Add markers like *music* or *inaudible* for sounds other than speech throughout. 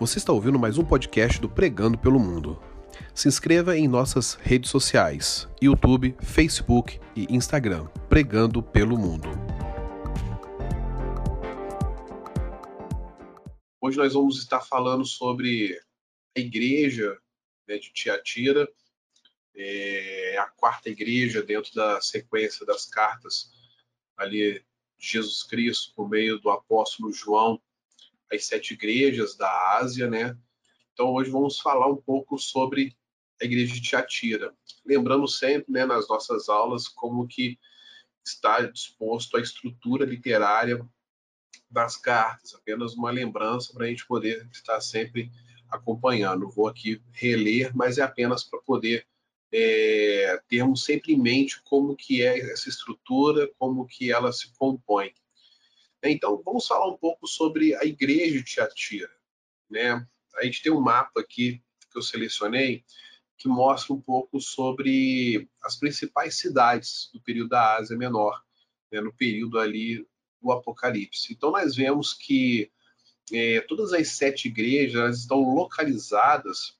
Você está ouvindo mais um podcast do Pregando pelo Mundo. Se inscreva em nossas redes sociais: YouTube, Facebook e Instagram, Pregando pelo Mundo. Hoje nós vamos estar falando sobre a igreja né, de Tiatira, é a quarta igreja dentro da sequência das cartas ali de Jesus Cristo por meio do apóstolo João as sete igrejas da Ásia, né? Então hoje vamos falar um pouco sobre a igreja de Tiatira. Lembrando sempre, né, nas nossas aulas, como que está disposto a estrutura literária das cartas, apenas uma lembrança para a gente poder estar sempre acompanhando. Vou aqui reler, mas é apenas para poder é, termos sempre em mente como que é essa estrutura, como que ela se compõe. Então, vamos falar um pouco sobre a igreja de Tiatira. Né? A gente tem um mapa aqui que eu selecionei que mostra um pouco sobre as principais cidades do período da Ásia Menor, né? no período ali do Apocalipse. Então, nós vemos que é, todas as sete igrejas estão localizadas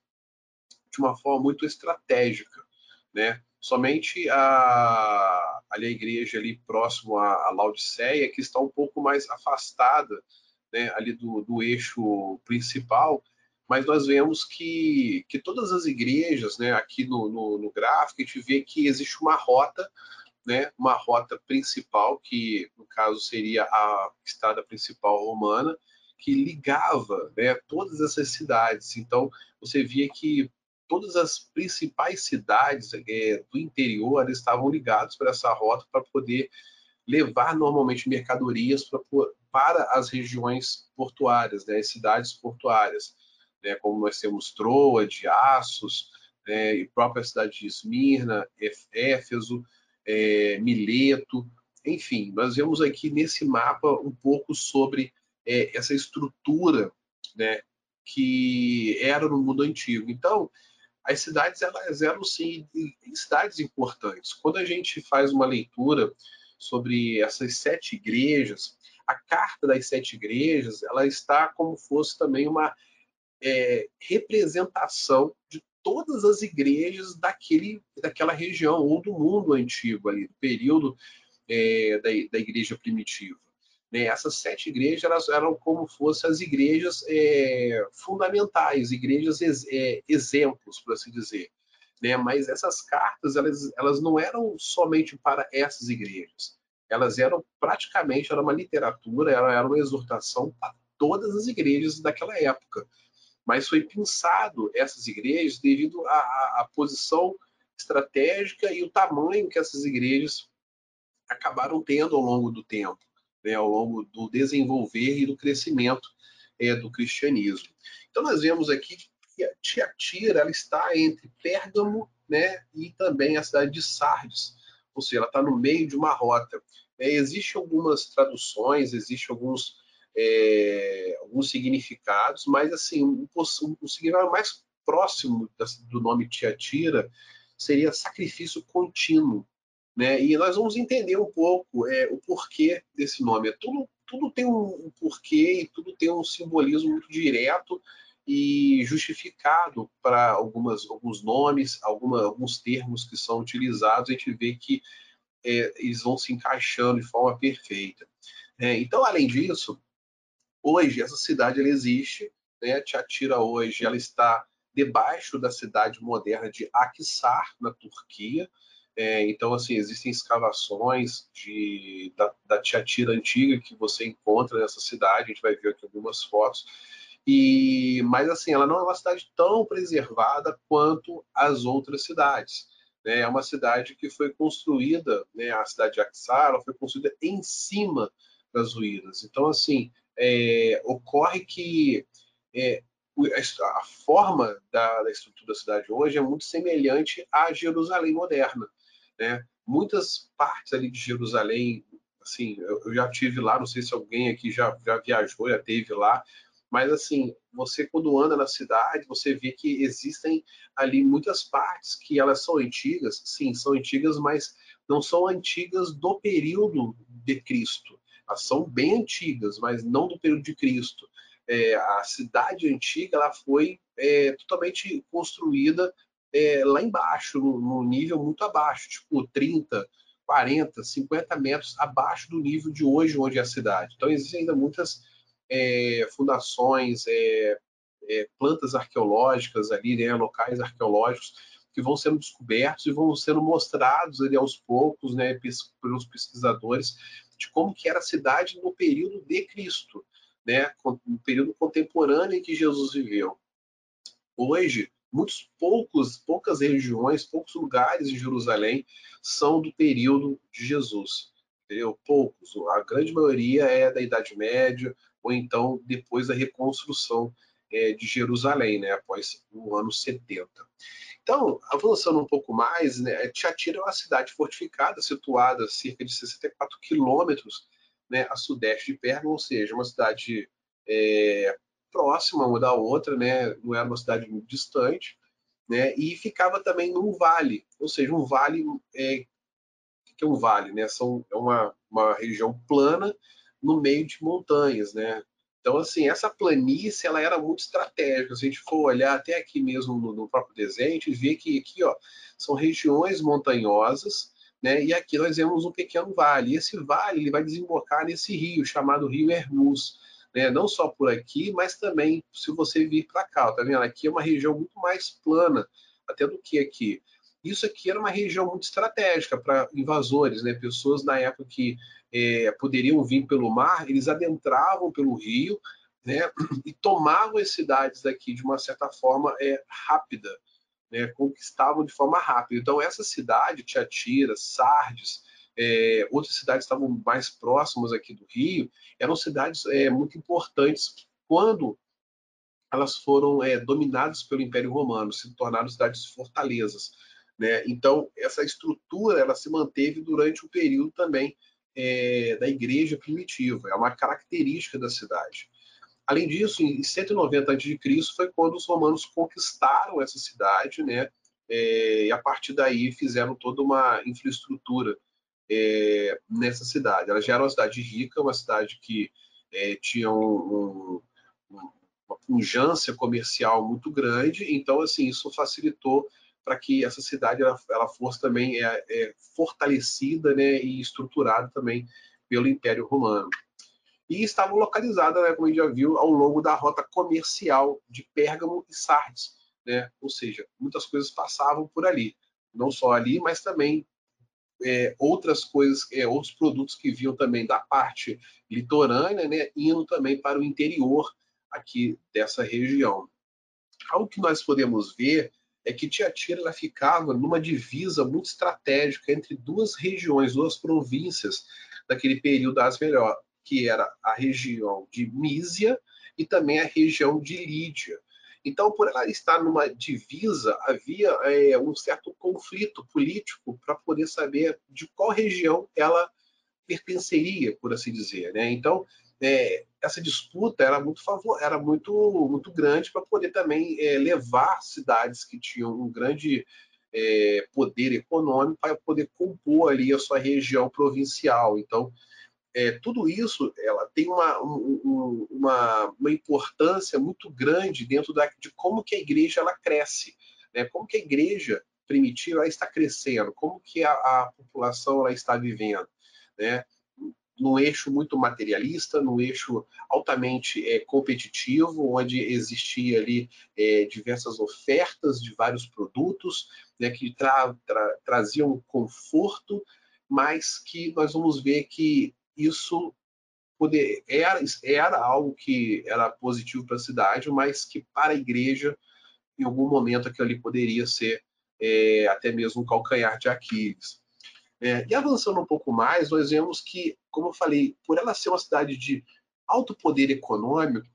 de uma forma muito estratégica, né? Somente a, ali a igreja ali próximo à, à Laodiceia, que está um pouco mais afastada né, ali do, do eixo principal, mas nós vemos que, que todas as igrejas, né, aqui no, no, no, gráfico, a gente vê que existe uma rota, né, uma rota principal, que no caso seria a estrada principal romana, que ligava né, todas essas cidades. Então, você via que todas as principais cidades é, do interior estavam ligadas para essa rota para poder levar normalmente mercadorias pra, para as regiões portuárias, né, as cidades portuárias, né, como nós temos Troa, de Assos, né, e própria cidade de Esmirna, Éfeso, é, Mileto, enfim, nós vemos aqui nesse mapa um pouco sobre é, essa estrutura né, que era no mundo antigo. Então, as cidades elas eram sim cidades importantes. Quando a gente faz uma leitura sobre essas sete igrejas, a carta das sete igrejas ela está como fosse também uma é, representação de todas as igrejas daquele, daquela região ou do mundo antigo ali, do período é, da, da igreja primitiva. Né? Essas sete igrejas elas eram como fossem as igrejas é, fundamentais, igrejas ex, é, exemplos, por assim dizer. Né? Mas essas cartas elas, elas não eram somente para essas igrejas. Elas eram praticamente era uma literatura, era, era uma exortação para todas as igrejas daquela época. Mas foi pensado essas igrejas devido à, à posição estratégica e o tamanho que essas igrejas acabaram tendo ao longo do tempo né, ao longo do desenvolver e do crescimento é, do cristianismo. Então nós vemos aqui que Tiatira ela está entre Pérgamo né, e também a cidade de Sardes, ou seja, ela está no meio de uma rota. É, Existem algumas traduções, existem alguns, é, alguns significados, mas assim, um, um significado mais próximo do nome Tiatira seria sacrifício contínuo, né? E nós vamos entender um pouco é, o porquê desse nome. É tudo, tudo tem um, porquê e tudo tem um simbolismo muito direto e justificado para algumas alguns nomes, alguma, alguns termos que são utilizados. A gente vê que é, eles vão se encaixando de forma perfeita. É, então, além disso, hoje essa cidade ela existe, né? Tiatira hoje ela está debaixo da cidade moderna de Aksar, na Turquia. É, então, assim, existem escavações de, da, da Tiatira antiga que você encontra nessa cidade, a gente vai ver aqui algumas fotos. E, mas, assim, ela não é uma cidade tão preservada quanto as outras cidades. Né? É uma cidade que foi construída, né, a cidade de Aksara foi construída em cima das ruínas. Então, assim, é, ocorre que é, a forma da, da, estrutura da cidade hoje é muito semelhante à Jerusalém moderna. Né? Muitas partes ali de Jerusalém, assim, eu, já tive lá, não sei se alguém aqui já, já viajou, já teve lá, mas assim, você quando anda na cidade, você vê que existem ali muitas partes que elas são antigas, sim, são antigas, mas não são antigas do período de Cristo. Elas são bem antigas, mas não do período de Cristo. é, a cidade antiga ela foi é, totalmente construída é, lá embaixo, num nível muito abaixo, tipo 30, 40, 50 metros abaixo do nível de hoje, onde é a cidade. Então, existem ainda muitas é, fundações, é, é, plantas arqueológicas ali, né, locais arqueológicos que vão sendo descobertos e vão sendo mostrados ali aos poucos, né, pelos pesquisadores, de como que era a cidade no período de Cristo, né, no período contemporâneo em que Jesus viveu. Hoje, muitos poucos, poucas regiões, poucos lugares em Jerusalém são do período de Jesus. Entendeu? Poucos. A grande maioria é da Idade Média ou então depois da reconstrução é, de Jerusalém, né, após o ano 70. Então, avançando um pouco mais, né, Tiatira é uma cidade fortificada, situada a cerca de 64 quilômetros né, a sudeste de Pérgamo, ou seja, uma cidade é, próxima uma da outra, né, não era uma cidade muito distante, né, e ficava também num vale, ou seja, um vale, é, que é um vale, né, são, é uma, uma região plana no meio de montanhas, né, então, assim, essa planície, ela era muito estratégica. Se a gente for olhar até aqui mesmo no, no próprio desenho, a gente vê que aqui, ó, são regiões montanhosas, né? E aqui nós vemos um pequeno vale. E esse vale, ele vai desembocar nesse rio, chamado Rio Hermus, né? Não só por aqui, mas também se você vir para cá, tá vendo? Aqui é uma região muito mais plana, até do que aqui. Isso aqui era uma região muito estratégica para invasores, né? Pessoas na época que é, poderiam vir pelo mar, eles adentravam pelo rio, né? *clears throat* E tomavam as cidades daqui de uma certa forma é, rápida, né? Conquistavam de forma rápida. Então essa cidade, Tiatira, Sardes, é, outras cidades estavam mais próximas aqui do rio, eram cidades é, muito importantes quando elas foram é, dominadas pelo Império Romano, se tornaram cidades fortalezas. Né? Então, essa estrutura ela se manteve durante o período também é, da igreja primitiva, é uma característica da cidade. Além disso, em 190 a.C. foi quando os romanos conquistaram essa cidade, né? É, e a partir daí fizeram toda uma infraestrutura é, nessa cidade. Ela já era uma cidade rica, uma cidade que é, tinha um, um, uma pujança comercial muito grande, então, assim, isso facilitou para que essa cidade ela, ela fosse também é, é, fortalecida né, e estruturada também pelo Império Romano. E estava localizada, né, como a gente já viu, ao longo da rota comercial de Pérgamo e Sardes. Né? Ou seja, muitas coisas passavam por ali. Não só ali, mas também é, outras coisas, é, outros produtos que vinham também da parte litorânea, né, indo também para o interior aqui dessa região. Algo que nós podemos ver é que Tiatira ela ficava numa divisa muito estratégica entre duas regiões, duas províncias daquele período das melhor, que era a região de Mísia e também a região de Lídia. Então, por ela estar numa divisa, havia é, um certo conflito político para poder saber de qual região ela pertenceria, por assim dizer. Né? Então, é, essa disputa era muito favor, era muito muito grande para poder também é, levar cidades que tinham um grande é, poder econômico para poder compor ali a sua região provincial. Então, é, tudo isso ela tem uma, um, uma, uma, importância muito grande dentro da, de como que a igreja ela cresce, né? como que a igreja primitiva está crescendo, como que a, a população ela está vivendo. Né? num eixo muito materialista, num eixo altamente é, competitivo, onde existia ali é, diversas ofertas de vários produtos né, que tra tra traziam conforto, mas que nós vamos ver que isso poder, era, era algo que era positivo para a cidade, mas que para a igreja, em algum momento, aquilo ali poderia ser é, até mesmo um calcanhar de Aquiles. É, e avançando um pouco mais, nós vemos que, como eu falei, por ela ser uma cidade de alto poder econômico,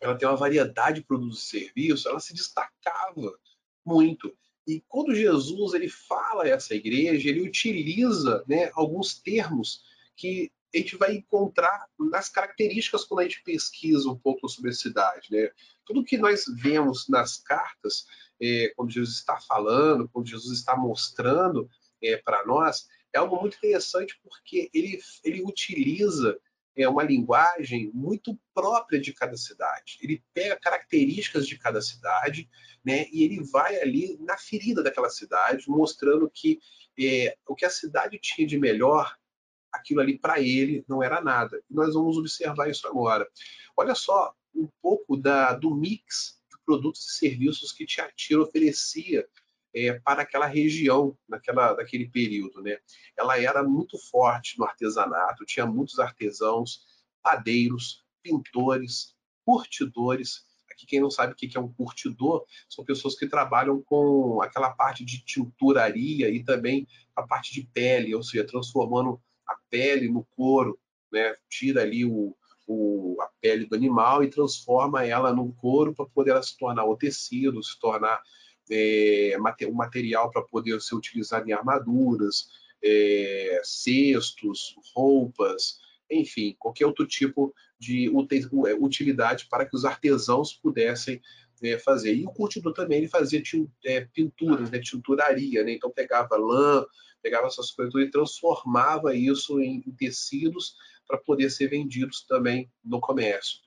ela tem uma variedade de produtos e serviços, ela se destacava muito. E quando Jesus ele fala a essa igreja, ele utiliza né, alguns termos que a gente vai encontrar nas características quando a gente pesquisa um pouco sobre a cidade. Né? Tudo que nós vemos nas cartas, é, quando Jesus está falando, quando Jesus está mostrando, é, para nós, é algo muito interessante porque ele, ele utiliza é uma linguagem muito própria de cada cidade. Ele pega características de cada cidade, né, e ele vai ali na ferida daquela cidade, mostrando que é, o que a cidade tinha de melhor, aquilo ali para ele não era nada. Nós vamos observar isso agora. Olha só um pouco da, do mix de produtos e serviços que Tiatira oferecia é, para aquela região, naquela, naquele período. Né? Ela era muito forte no artesanato, tinha muitos artesãos, padeiros, pintores, curtidores. Aqui, quem não sabe o que é um curtidor, são pessoas que trabalham com aquela parte de tinturaria e também a parte de pele, ou seja, transformando a pele no couro, né? tira ali o, o, a pele do animal e transforma ela no couro para poder ela se tornar o tecido, se tornar é, um material para poder ser utilizado em armaduras, é, cestos, roupas, enfim, qualquer outro tipo de é, utilidade para que os artesãos pudessem é, fazer. E o curtidor também ele fazia é, pinturas, né, tinturaria, né? então pegava lã, pegava essas coisas e transformava isso em, tecidos para poder ser vendidos também no comércio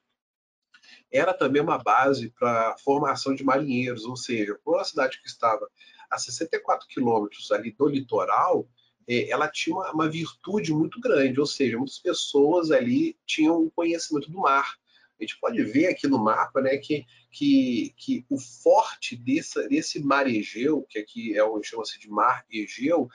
era também uma base para formação de marinheiros, ou seja, por uma cidade que estava a 64 quilômetros ali do litoral, é, ela tinha uma, virtude muito grande, ou seja, muitas pessoas ali tinham um conhecimento do mar. A gente pode ver aqui no mapa né, que, que, que o forte desse, desse mar Egeu, que aqui é o chama-se de mar Egeu,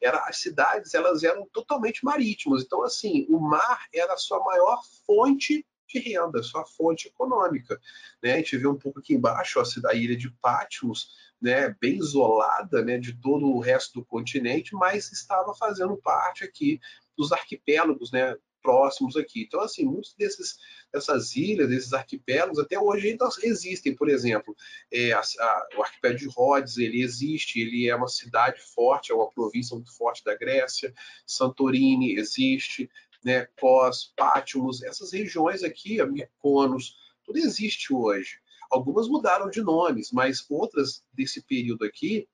era, as cidades elas eram totalmente marítimas. Então, assim, o mar era a sua maior fonte de renda, sua fonte econômica. Né? A gente vê um pouco aqui embaixo a, a ilha de Patmos, né, bem isolada né, de todo o resto do continente, mas estava fazendo parte aqui dos arquipélagos né, próximos aqui. Então, assim, muitos desses, dessas ilhas, desses arquipélagos, até hoje ainda existem. Por exemplo, é, a, a, o arquipélago de Rhodes, ele existe, ele é uma cidade forte, é uma província muito forte da Grécia. Santorini existe né, Cos, Pátimos, essas regiões aqui, Mykonos, tudo existe hoje. Algumas mudaram de nomes, mas outras desse período aqui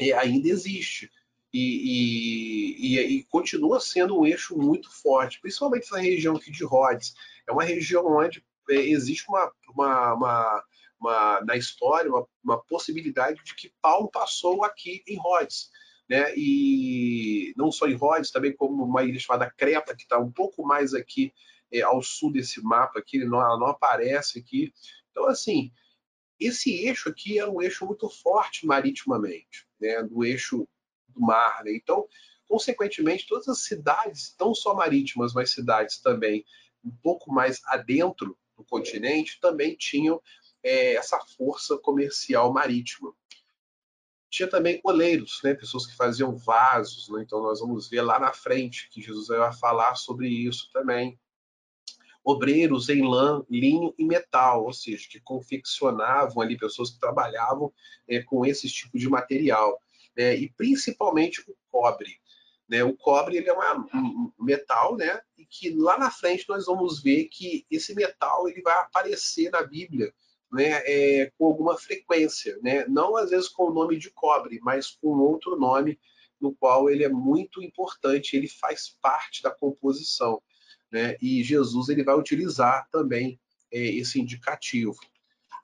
é, ainda existe. E, e, e, e, continua sendo um eixo muito forte, principalmente essa região aqui de Rhodes. É uma região onde é, existe uma, uma, uma, uma na história uma, uma, possibilidade de que Paulo passou aqui em Rhodes né? E não só em Rhodes, também como uma ilha chamada Creta, que está um pouco mais aqui é, ao sul desse mapa aqui, não, ela não aparece aqui. Então, assim, esse eixo aqui é um eixo muito forte maritimamente, né? Do eixo do mar, né? Então, consequentemente, todas as cidades, não só marítimas, mas cidades também um pouco mais adentro do continente, também tinham é, essa força comercial marítima. Tinha também oleiros, né? pessoas que faziam vasos, né? então nós vamos ver lá na frente que Jesus vai falar sobre isso também. Obreiros em lã, linho e metal, ou seja, que confeccionavam ali, pessoas que trabalhavam é, com esse tipo de material, né? e principalmente o cobre. Né? O cobre ele é um metal, né? e que lá na frente nós vamos ver que esse metal ele vai aparecer na Bíblia né, é, com alguma frequência, né? não às vezes com o nome de cobre, mas com outro nome no qual ele é muito importante, ele faz parte da composição. Né? E Jesus ele vai utilizar também é, esse indicativo.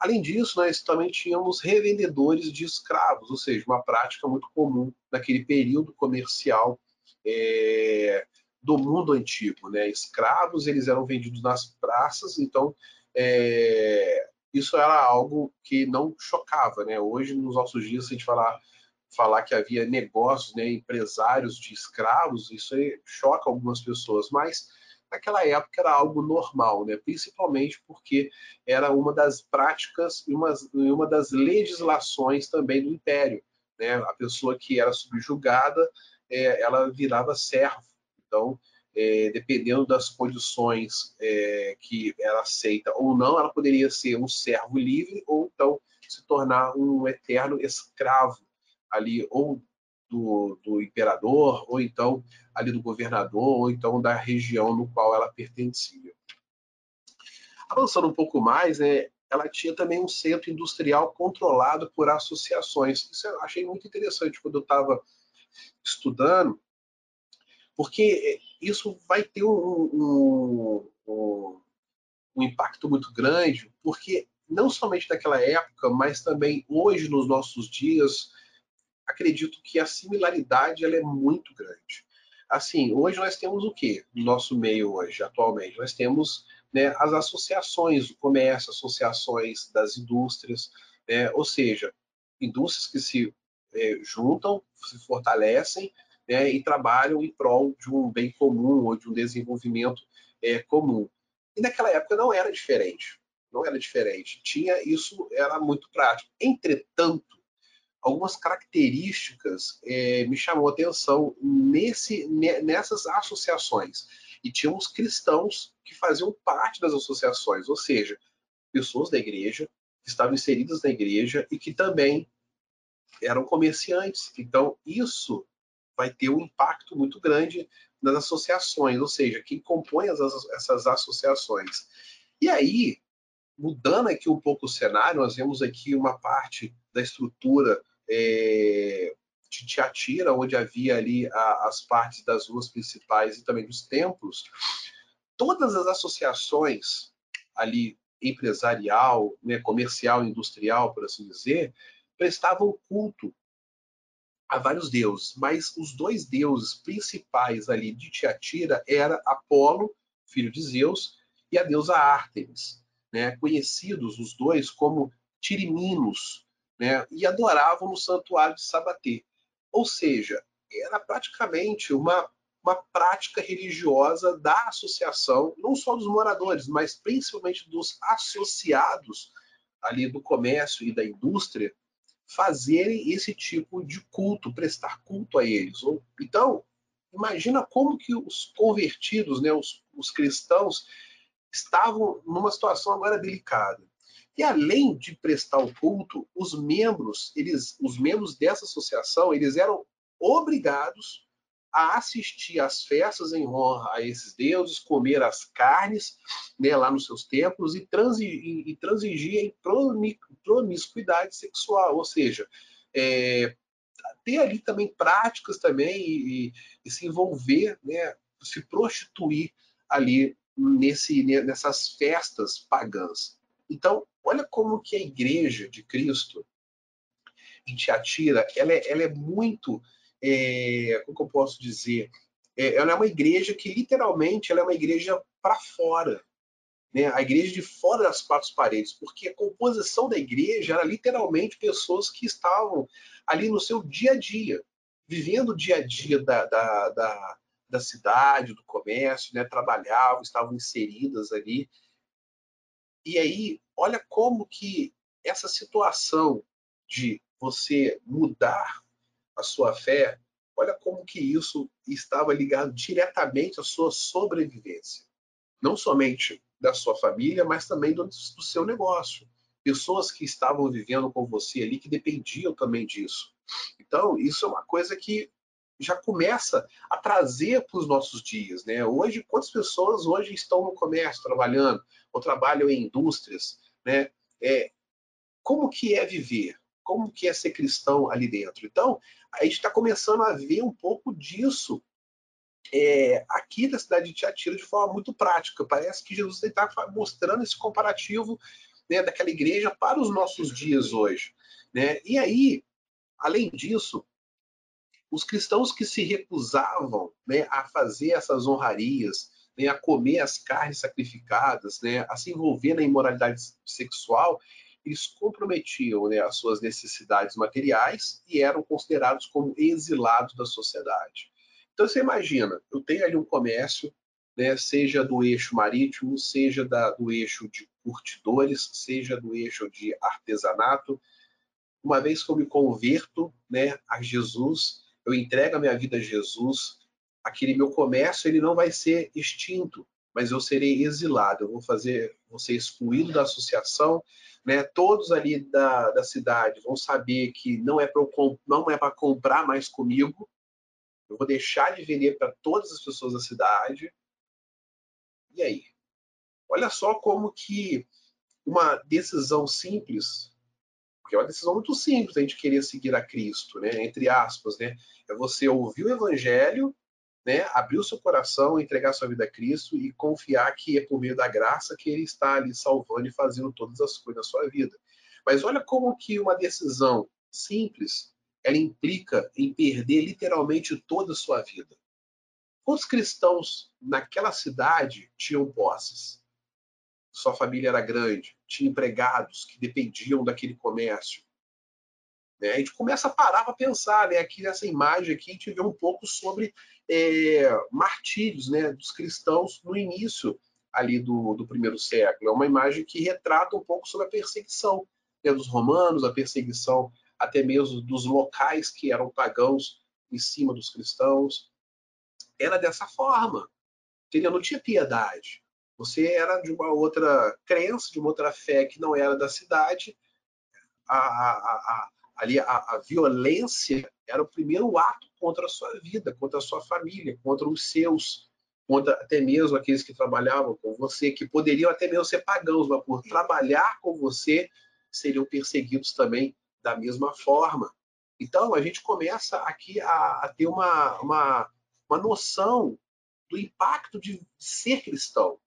Além disso, nós também tínhamos revendedores de escravos, ou seja, uma prática muito comum naquele período comercial é, do mundo antigo. Né? Escravos eles eram vendidos nas praças, então é, isso era algo que não chocava, né? Hoje, nos nossos dias, se a gente falar, falar que havia negócios, né, empresários de escravos, isso choca algumas pessoas, mas naquela época era algo normal, né? Principalmente porque era uma das práticas e uma, uma das legislações também do Império, né? A pessoa que era subjugada, é, ela virava servo. Então, é, dependendo das condições é, que ela aceita ou não, ela poderia ser um servo livre ou então se tornar um eterno escravo ali ou do, do imperador ou então ali do governador ou então da região no qual ela pertencia. Avançando um pouco mais, né, ela tinha também um centro industrial controlado por associações. Isso eu achei muito interessante quando eu estava estudando, porque isso vai ter um, um, um, um impacto muito grande, porque não somente naquela época, mas também hoje, nos nossos dias, acredito que a similaridade ela é muito grande. Assim, hoje nós temos o que no nosso meio hoje, atualmente? Nós temos né, as associações do comércio, associações das indústrias, né, ou seja, indústrias que se é, juntam, se fortalecem né, e trabalham em prol de um bem comum ou de um desenvolvimento é, comum. E naquela época não era diferente, não era diferente. Tinha isso, era muito prático. Entretanto, algumas características é, me chamou a atenção nesse, nessas associações. E tínhamos cristãos que faziam parte das associações, ou seja, pessoas da igreja que estavam inseridas na igreja e que também eram comerciantes. Então, isso vai ter um impacto muito grande nas associações, ou seja, quem compõe as, essas associações. E aí, mudando aqui um pouco o cenário, nós vemos aqui uma parte da estrutura é, de Tiatira, onde havia ali a, as partes das ruas principais e também dos templos, todas as associações ali empresarial, né, comercial, industrial, por assim dizer, prestavam culto a vários deuses, mas os dois deuses principais ali de Tiatira era Apolo, filho de Zeus, e a deusa Ártemis, né, conhecidos os dois como Tiriminos, né, e adoravam no santuário de Sabaté. Ou seja, era praticamente uma, uma prática religiosa da associação, não só dos moradores, mas principalmente dos associados ali do comércio e da indústria, fazerem esse tipo de culto, prestar culto a eles. Então, imagina como que os convertidos, né, os, os cristãos, estavam numa situação agora delicada. E além de prestar o culto, os membros, eles, os membros dessa associação, eles eram obrigados a assistir às festas em honra a esses deuses, comer as carnes né, lá nos seus templos e, transigir, e transigir em promiscuidade sexual, ou seja, é, ter ali também práticas também e, e, se envolver, né, se prostituir ali nesse, nessas festas pagãs. Então, olha como que a igreja de Cristo em Tiatira, ela é, ela é muito, é, como eu posso dizer, é, ela é uma igreja que literalmente ela é uma igreja para fora, né? a igreja de fora das quatro paredes, porque a composição da igreja era literalmente pessoas que estavam ali no seu dia a dia, vivendo o dia a dia da, da, da, da cidade, do comércio, né? trabalhavam, estavam inseridas ali, e aí, olha como que essa situação de você mudar a sua fé, olha como que isso estava ligado diretamente à sua sobrevivência. Não somente da sua família, mas também do, do seu negócio. Pessoas que estavam vivendo com você ali, que dependiam também disso. Então, isso é uma coisa que já começa a trazer para os nossos dias. Né? Hoje, quantas pessoas hoje estão no comércio trabalhando, ou trabalham em indústrias? Né? É, como que é viver? Como que é ser cristão ali dentro? Então, a gente está começando a ver um pouco disso é, aqui da cidade de Tiatira de forma muito prática. Parece que Jesus está mostrando esse comparativo né, daquela igreja para os nossos dias hoje. Né? E aí, além disso, os cristãos que se recusavam né, a fazer essas honrarias, né, a comer as carnes sacrificadas, né, a se envolver na imoralidade sexual, eles comprometiam né, as suas necessidades materiais e eram considerados como exilados da sociedade. Então você imagina, eu tenho ali um comércio, né, seja do eixo marítimo, seja da, do eixo de curtidores, seja do eixo de artesanato. Uma vez que eu me converto né, a Jesus, eu entrego a minha vida a Jesus, aquele meu comércio ele não vai ser extinto, mas eu serei exilado, eu vou fazer, vou ser excluído da associação, né? Todos ali da, da cidade vão saber que não é para não é para comprar mais comigo, eu vou deixar de vender para todas as pessoas da cidade. E aí? Olha só como que uma decisão simples porque é uma decisão muito simples a gente querer seguir a Cristo, né? Entre aspas, né? É você ouvir o Evangelho, né, abrir o seu coração, entregar sua vida a Cristo e confiar que é por meio da graça que Ele está ali salvando e fazendo todas as coisas na sua vida. Mas olha como que uma decisão simples, ela implica em perder literalmente toda a sua vida. Quantos cristãos naquela cidade tinham posses? Sua família era grande, tinha empregados que dependiam daquele comércio. Né? A gente começa a parar para pensar, né? aqui nessa imagem aqui a gente vê um pouco sobre é, martírios né, dos cristãos no início ali do, do primeiro século. É uma imagem que retrata um pouco sobre a perseguição né, dos romanos, a perseguição até mesmo dos locais que eram pagãos em cima dos cristãos. Era dessa forma. Entendeu? Não tinha piedade. Você era de uma outra crença, de uma outra fé que não era da cidade. A, a, ali a, a, violência era o primeiro ato contra a sua vida, contra a sua família, contra os seus, contra até mesmo aqueles que trabalhavam com você, que poderiam até mesmo ser pagãos, mas por trabalhar com você seriam perseguidos também da mesma forma. Então, a gente começa aqui a, a ter uma, uma, uma noção do impacto de ser cristão,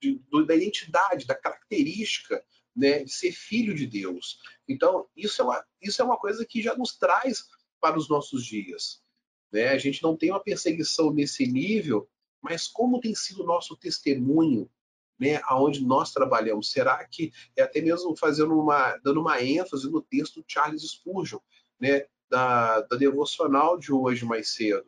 de, da identidade, da característica né, de ser filho de Deus. Então, isso é, uma, isso é uma coisa que já nos traz para os nossos dias. Né? A gente não tem uma perseguição nesse nível, mas como tem sido o nosso testemunho né, aonde nós trabalhamos? Será que é até mesmo fazendo uma, dando uma ênfase no texto de Charles Spurgeon, né, da, da devocional de hoje mais cedo?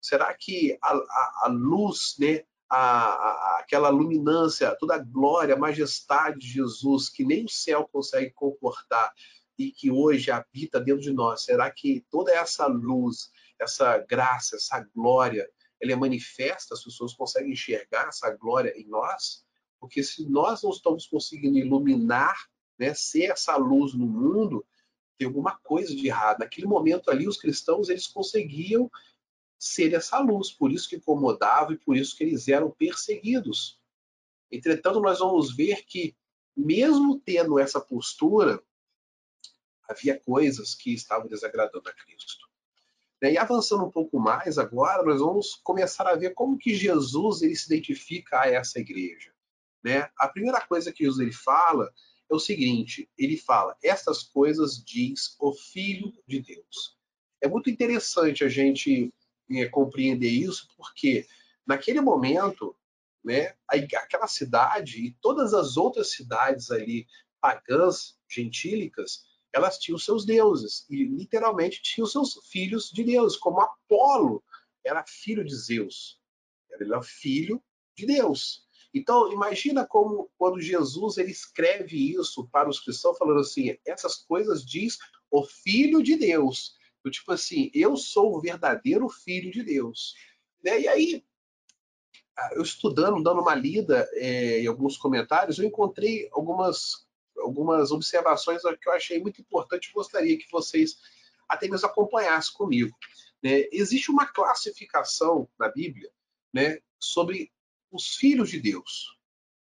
Será que a, a, a luz, né, a, a, aquela luminância, toda a glória, a majestade de Jesus, que nem o céu consegue comportar e que hoje habita dentro de nós, será que toda essa luz, essa graça, essa glória, ela é manifesta, as pessoas conseguem enxergar essa glória em nós? Porque se nós não estamos conseguindo iluminar, né, ser essa luz no mundo, tem alguma coisa de errado. Naquele momento ali, os cristãos eles conseguiam ser essa luz, por isso que incomodavam e por isso que eles eram perseguidos. Entretanto, nós vamos ver que, mesmo tendo essa postura, havia coisas que estavam desagradando a Cristo. E avançando um pouco mais agora, nós vamos começar a ver como que Jesus ele se identifica a essa igreja. Né? A primeira coisa que Jesus ele fala é o seguinte: ele fala, estas coisas diz o Filho de Deus. É muito interessante a gente é, compreender isso, porque naquele momento, né, aquela cidade e todas as outras cidades ali pagãs, gentílicas, elas tinham seus deuses e literalmente tinham seus filhos de Deus, como Apolo era filho de Zeus, ele era filho de Deus. Então, imagina como quando Jesus ele escreve isso para os cristãos, falando assim: essas coisas diz o Filho de Deus. Do tipo assim, eu sou o verdadeiro Filho de Deus. Né? E aí, eu estudando, dando uma lida é, em alguns comentários, eu encontrei algumas, algumas observações que eu achei muito importante e gostaria que vocês até mesmo acompanhassem comigo. Né? Existe uma classificação na Bíblia né, sobre os filhos de Deus.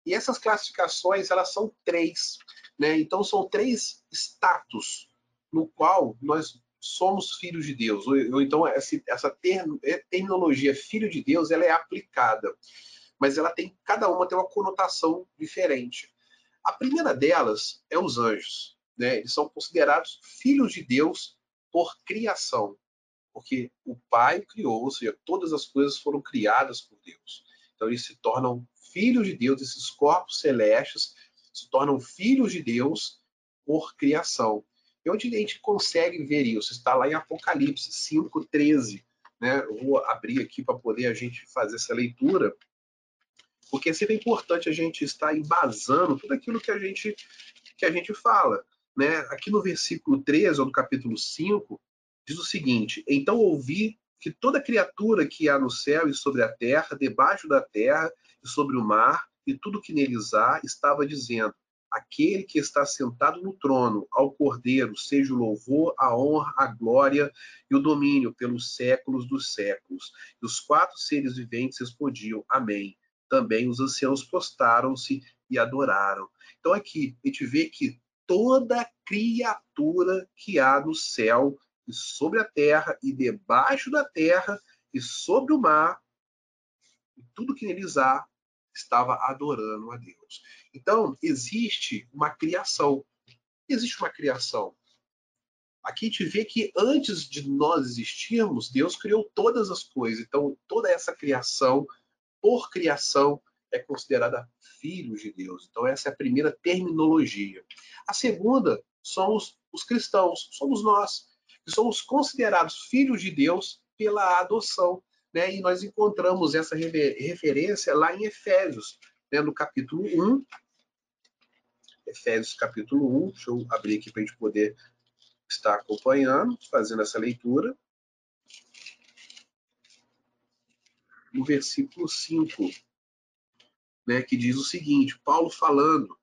E essas classificações, elas são três, né? Então são três status no qual nós somos filhos de Deus. Ou, ou então essa, é, terminologia filho de Deus, ela é aplicada, mas ela tem cada uma tem uma conotação diferente. A primeira delas é os anjos, né? Eles são considerados filhos de Deus por criação, porque o Pai criou, ou seja, todas as coisas foram criadas por Deus. Então eles se tornam filhos de Deus, esses corpos celestes se tornam filhos de Deus por criação. E onde a gente consegue ver isso? Está lá em Apocalipse 5:13, né? Eu vou abrir aqui para poder a gente fazer essa leitura, porque é sempre importante a gente estar embasando tudo aquilo que a gente que a gente fala, né? Aqui no versículo 13 ou do capítulo 5 diz o seguinte: Então ouvi que toda criatura que há no céu e sobre a terra, debaixo da terra e sobre o mar, e tudo que neles há, estava dizendo: Aquele que está sentado no trono, ao Cordeiro, seja o louvor, a honra, a glória e o domínio pelos séculos dos séculos. E os quatro seres viventes respondiam: Amém. Também os anciãos postaram-se e adoraram. Então aqui a gente vê que toda criatura que há no céu e sobre a terra e debaixo da terra e sobre o mar e tudo que neles há estava adorando a Deus. Então, existe uma criação. Existe uma criação. Aqui a gente vê que antes de nós existirmos, Deus criou todas as coisas. Então, toda essa criação, por criação, é considerada filhos de Deus. Então, essa é a primeira terminologia. A segunda são os, os cristãos, somos nós, que somos considerados filhos de Deus pela adoção. Né? E nós encontramos essa referência lá em Efésios, né? no capítulo 1. Efésios capítulo 1, deixa eu abrir aqui para a gente poder estar acompanhando, fazendo essa leitura. No versículo 5, né, que diz o seguinte: Paulo falando,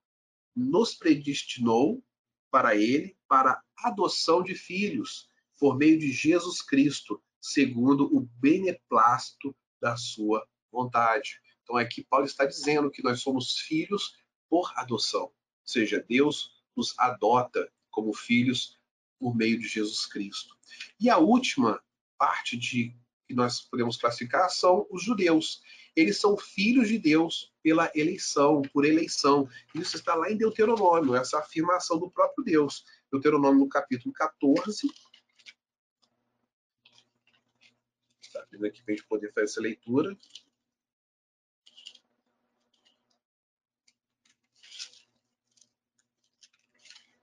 nos predestinou para ele para adoção de filhos por meio de Jesus Cristo, segundo o beneplácito da sua vontade. Então aqui Paulo está dizendo que nós somos filhos por adoção, ou seja, Deus nos adota como filhos por meio de Jesus Cristo. E a última parte de que nós podemos classificar são os judeus. Eles são filhos de Deus pela eleição, por eleição. Isso está lá em Deuteronômio, essa afirmação do próprio Deus. Deuteronômio no capítulo 14. Está vindo aqui para a gente poder fazer essa leitura.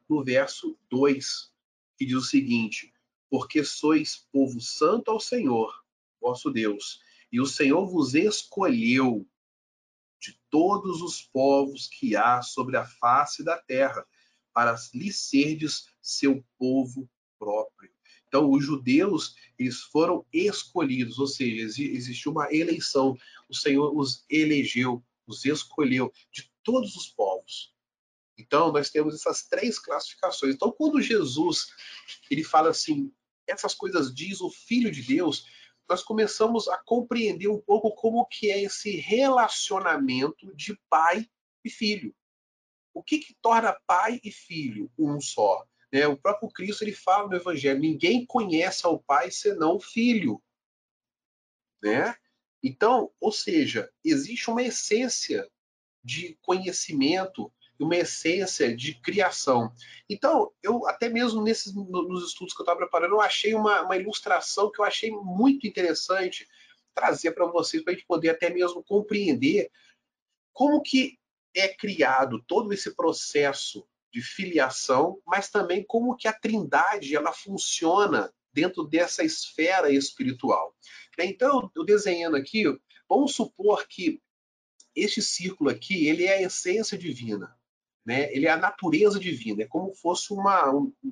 No verso 2, que diz o seguinte: Porque sois povo santo ao Senhor, vosso Deus, e o Senhor vos escolheu de todos os povos que há sobre a face da terra, para lhe serdes seu povo próprio. Então, os judeus, eles foram escolhidos, ou seja, existiu uma eleição. O Senhor os elegeu, os escolheu de todos os povos. Então, nós temos essas três classificações. Então, quando Jesus ele fala assim, essas coisas diz o Filho de Deus, nós começamos a compreender um pouco como que é esse relacionamento de pai e filho. O que, que torna pai e filho um só? Né? O próprio Cristo ele fala no Evangelho: ninguém conhece ao Pai senão o Filho. Né? Então, ou seja, existe uma essência de conhecimento uma essência de criação. Então, eu até mesmo nesses nos estudos que eu estava preparando, eu achei uma, uma ilustração que eu achei muito interessante trazer para vocês, para a gente poder até mesmo compreender como que é criado todo esse processo de filiação, mas também como que a trindade ela funciona dentro dessa esfera espiritual. Então, eu desenhando aqui, vamos supor que este círculo aqui, ele é a essência divina né? Ele é a natureza divina, é como fosse uma,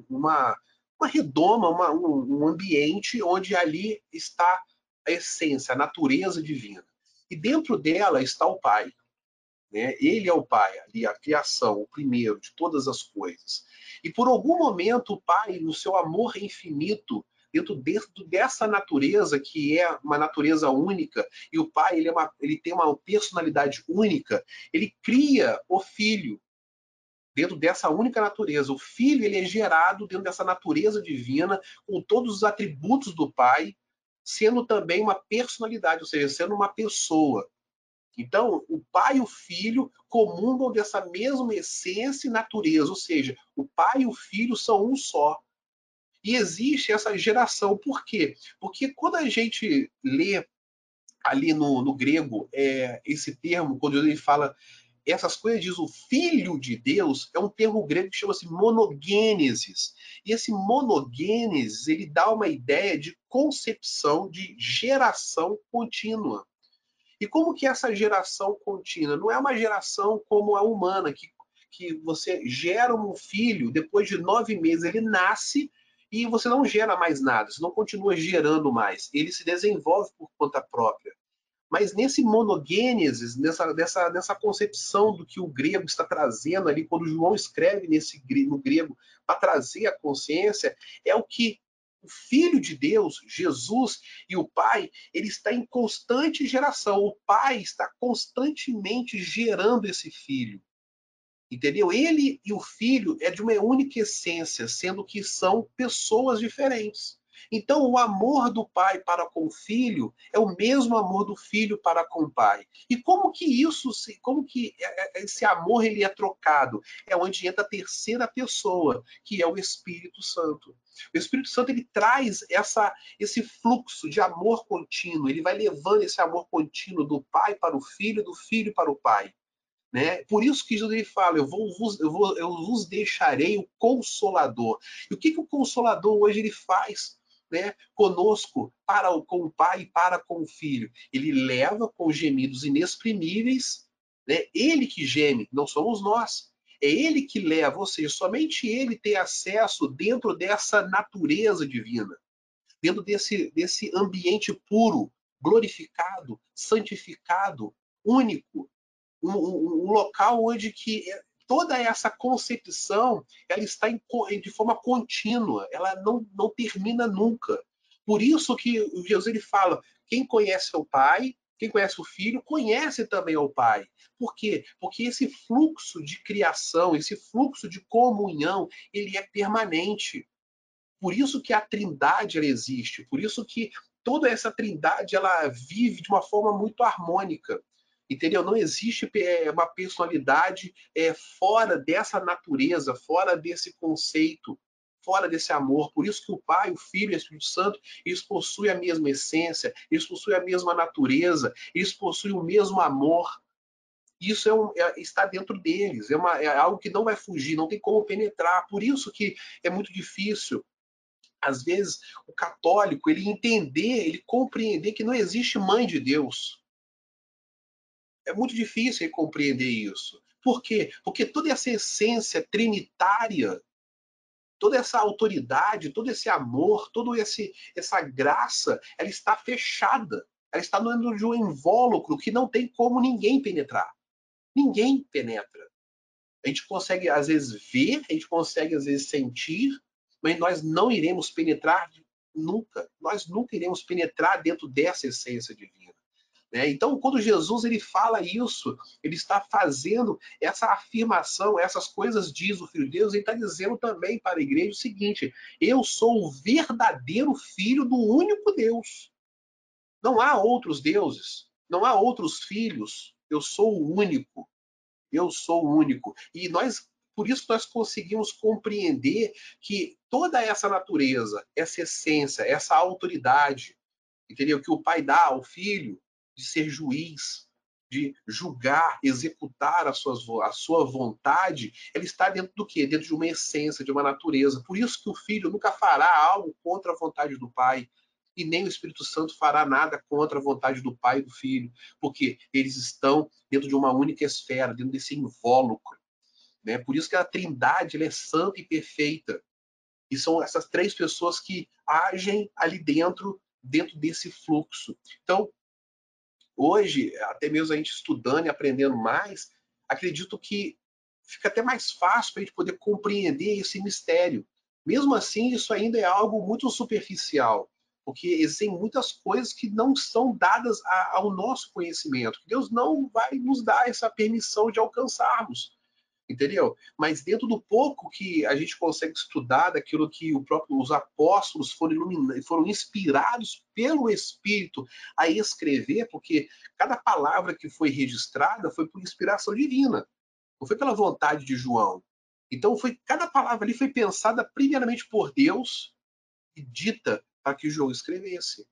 uma, uma redoma, uma, um, um ambiente onde ali está a essência, a natureza divina. E dentro dela está o Pai. Né? Ele é o Pai, ali, a criação, o primeiro de todas as coisas. E por algum momento o Pai, no seu amor infinito, dentro, dentro dessa natureza que é uma natureza única, e o Pai ele, é uma, ele tem uma personalidade única, ele cria o Filho, dentro dessa única natureza. O filho ele é gerado dentro dessa natureza divina, com todos os atributos do pai, sendo também uma personalidade, ou seja, sendo uma pessoa. Então, o pai e o filho comungam dessa mesma essência e natureza, ou seja, o pai e o filho são um só. E existe essa geração. Por quê? Porque quando a gente lê ali no, no grego é, esse termo, quando ele fala essas coisas diz o filho de Deus é um termo grego que chama-se monogênesis. E esse monogênesis, ele dá uma ideia de concepção de geração contínua. E como que essa geração contínua? Não é uma geração como a humana, que, que você gera um filho, depois de nove meses ele nasce e você não gera mais nada, você não continua gerando mais. Ele se desenvolve por conta própria. Mas nesse monogênesis, nessa, nessa, nessa concepção do que o grego está trazendo ali, quando João escreve nesse, no grego para trazer a consciência, é o que o Filho de Deus, Jesus e o Pai, ele está em constante geração. O Pai está constantemente gerando esse filho. Entendeu? Ele e o filho é de uma única essência, sendo que são pessoas diferentes. Então, o amor do pai para com o filho é o mesmo amor do filho para com o pai. E como que isso, como que é, é, esse amor ele é trocado? É onde entra a terceira pessoa, que é o Espírito Santo. O Espírito Santo ele traz essa, esse fluxo de amor contínuo, ele vai levando esse amor contínuo do pai para o filho, do filho para o pai. Né? Por isso que Jesus fala, eu, vou, eu, vou, eu vos deixarei o Consolador. E o que, que o Consolador hoje ele faz? Né, conosco, para o, com o Pai e para com o Filho. Ele leva com gemidos inexprimíveis, né, ele que geme, não somos nós. É ele que leva, ou seja, somente ele tem acesso dentro dessa natureza divina, dentro desse, desse ambiente puro, glorificado, santificado, único, um, um, um local onde que toda essa concepção ela está em, de forma contínua, ela não, não termina nunca. Por isso que Jesus ele fala: quem conhece o Pai, quem conhece o Filho, conhece também o Pai. Por quê? Porque esse fluxo de criação, esse fluxo de comunhão, ele é permanente. Por isso que a Trindade ela existe. Por isso que toda essa Trindade ela vive de uma forma muito harmônica entendeu? Não existe é, uma personalidade é, fora dessa natureza, fora desse conceito, fora desse amor. Por isso que o Pai, o Filho e o Espírito Santo, eles possuem a mesma essência, eles possuem a mesma natureza, eles possuem o mesmo amor. Isso é um, é, está dentro deles, é, uma, é algo que não vai fugir, não tem como penetrar. Por isso que é muito difícil às vezes o católico ele entender, ele compreender que não existe mãe de Deus. É muito difícil compreender isso. Por quê? Porque toda essa essência trinitária, toda essa autoridade, todo esse amor, toda essa graça, ela está fechada. Ela está dentro de um invólucro que não tem como ninguém penetrar. Ninguém penetra. A gente consegue, às vezes, ver, a gente consegue, às vezes, sentir, mas nós não iremos penetrar nunca. Nós nunca iremos penetrar dentro dessa essência divina. Né? Então, quando Jesus ele fala isso, ele está fazendo essa afirmação, essas coisas diz o Filho de Deus, ele está dizendo também para a igreja o seguinte: eu sou o verdadeiro filho do único Deus. Não há outros deuses, não há outros filhos. Eu sou o único. Eu sou o único. E nós por isso nós conseguimos compreender que toda essa natureza, essa essência, essa autoridade, entendeu? Que o pai dá ao filho, de ser juiz, de julgar, executar a, a sua vontade, ela está dentro do quê? Dentro de uma essência, de uma natureza. Por isso que o filho nunca fará algo contra a vontade do pai, e nem o Espírito Santo fará nada contra a vontade do pai e do filho, porque eles estão dentro de uma única esfera, dentro desse invólucro. Né? Por isso que a trindade é santa e perfeita. E são essas três pessoas que agem ali dentro, dentro desse fluxo. Então, hoje, até mesmo a gente estudando e aprendendo mais, acredito que fica até mais fácil para a gente poder compreender esse mistério. Mesmo assim, isso ainda é algo muito superficial, porque existem muitas coisas que não são dadas ao nosso conhecimento, que Deus não vai nos dar essa permissão de alcançarmos entendeu? Mas dentro do pouco que a gente consegue estudar daquilo que o próprio, os apóstolos foram, foram inspirados pelo Espírito a escrever, porque cada palavra que foi registrada foi por inspiração divina, não foi pela vontade de João. Então foi cada palavra ali foi pensada primeiramente por Deus e dita para que João escrevesse.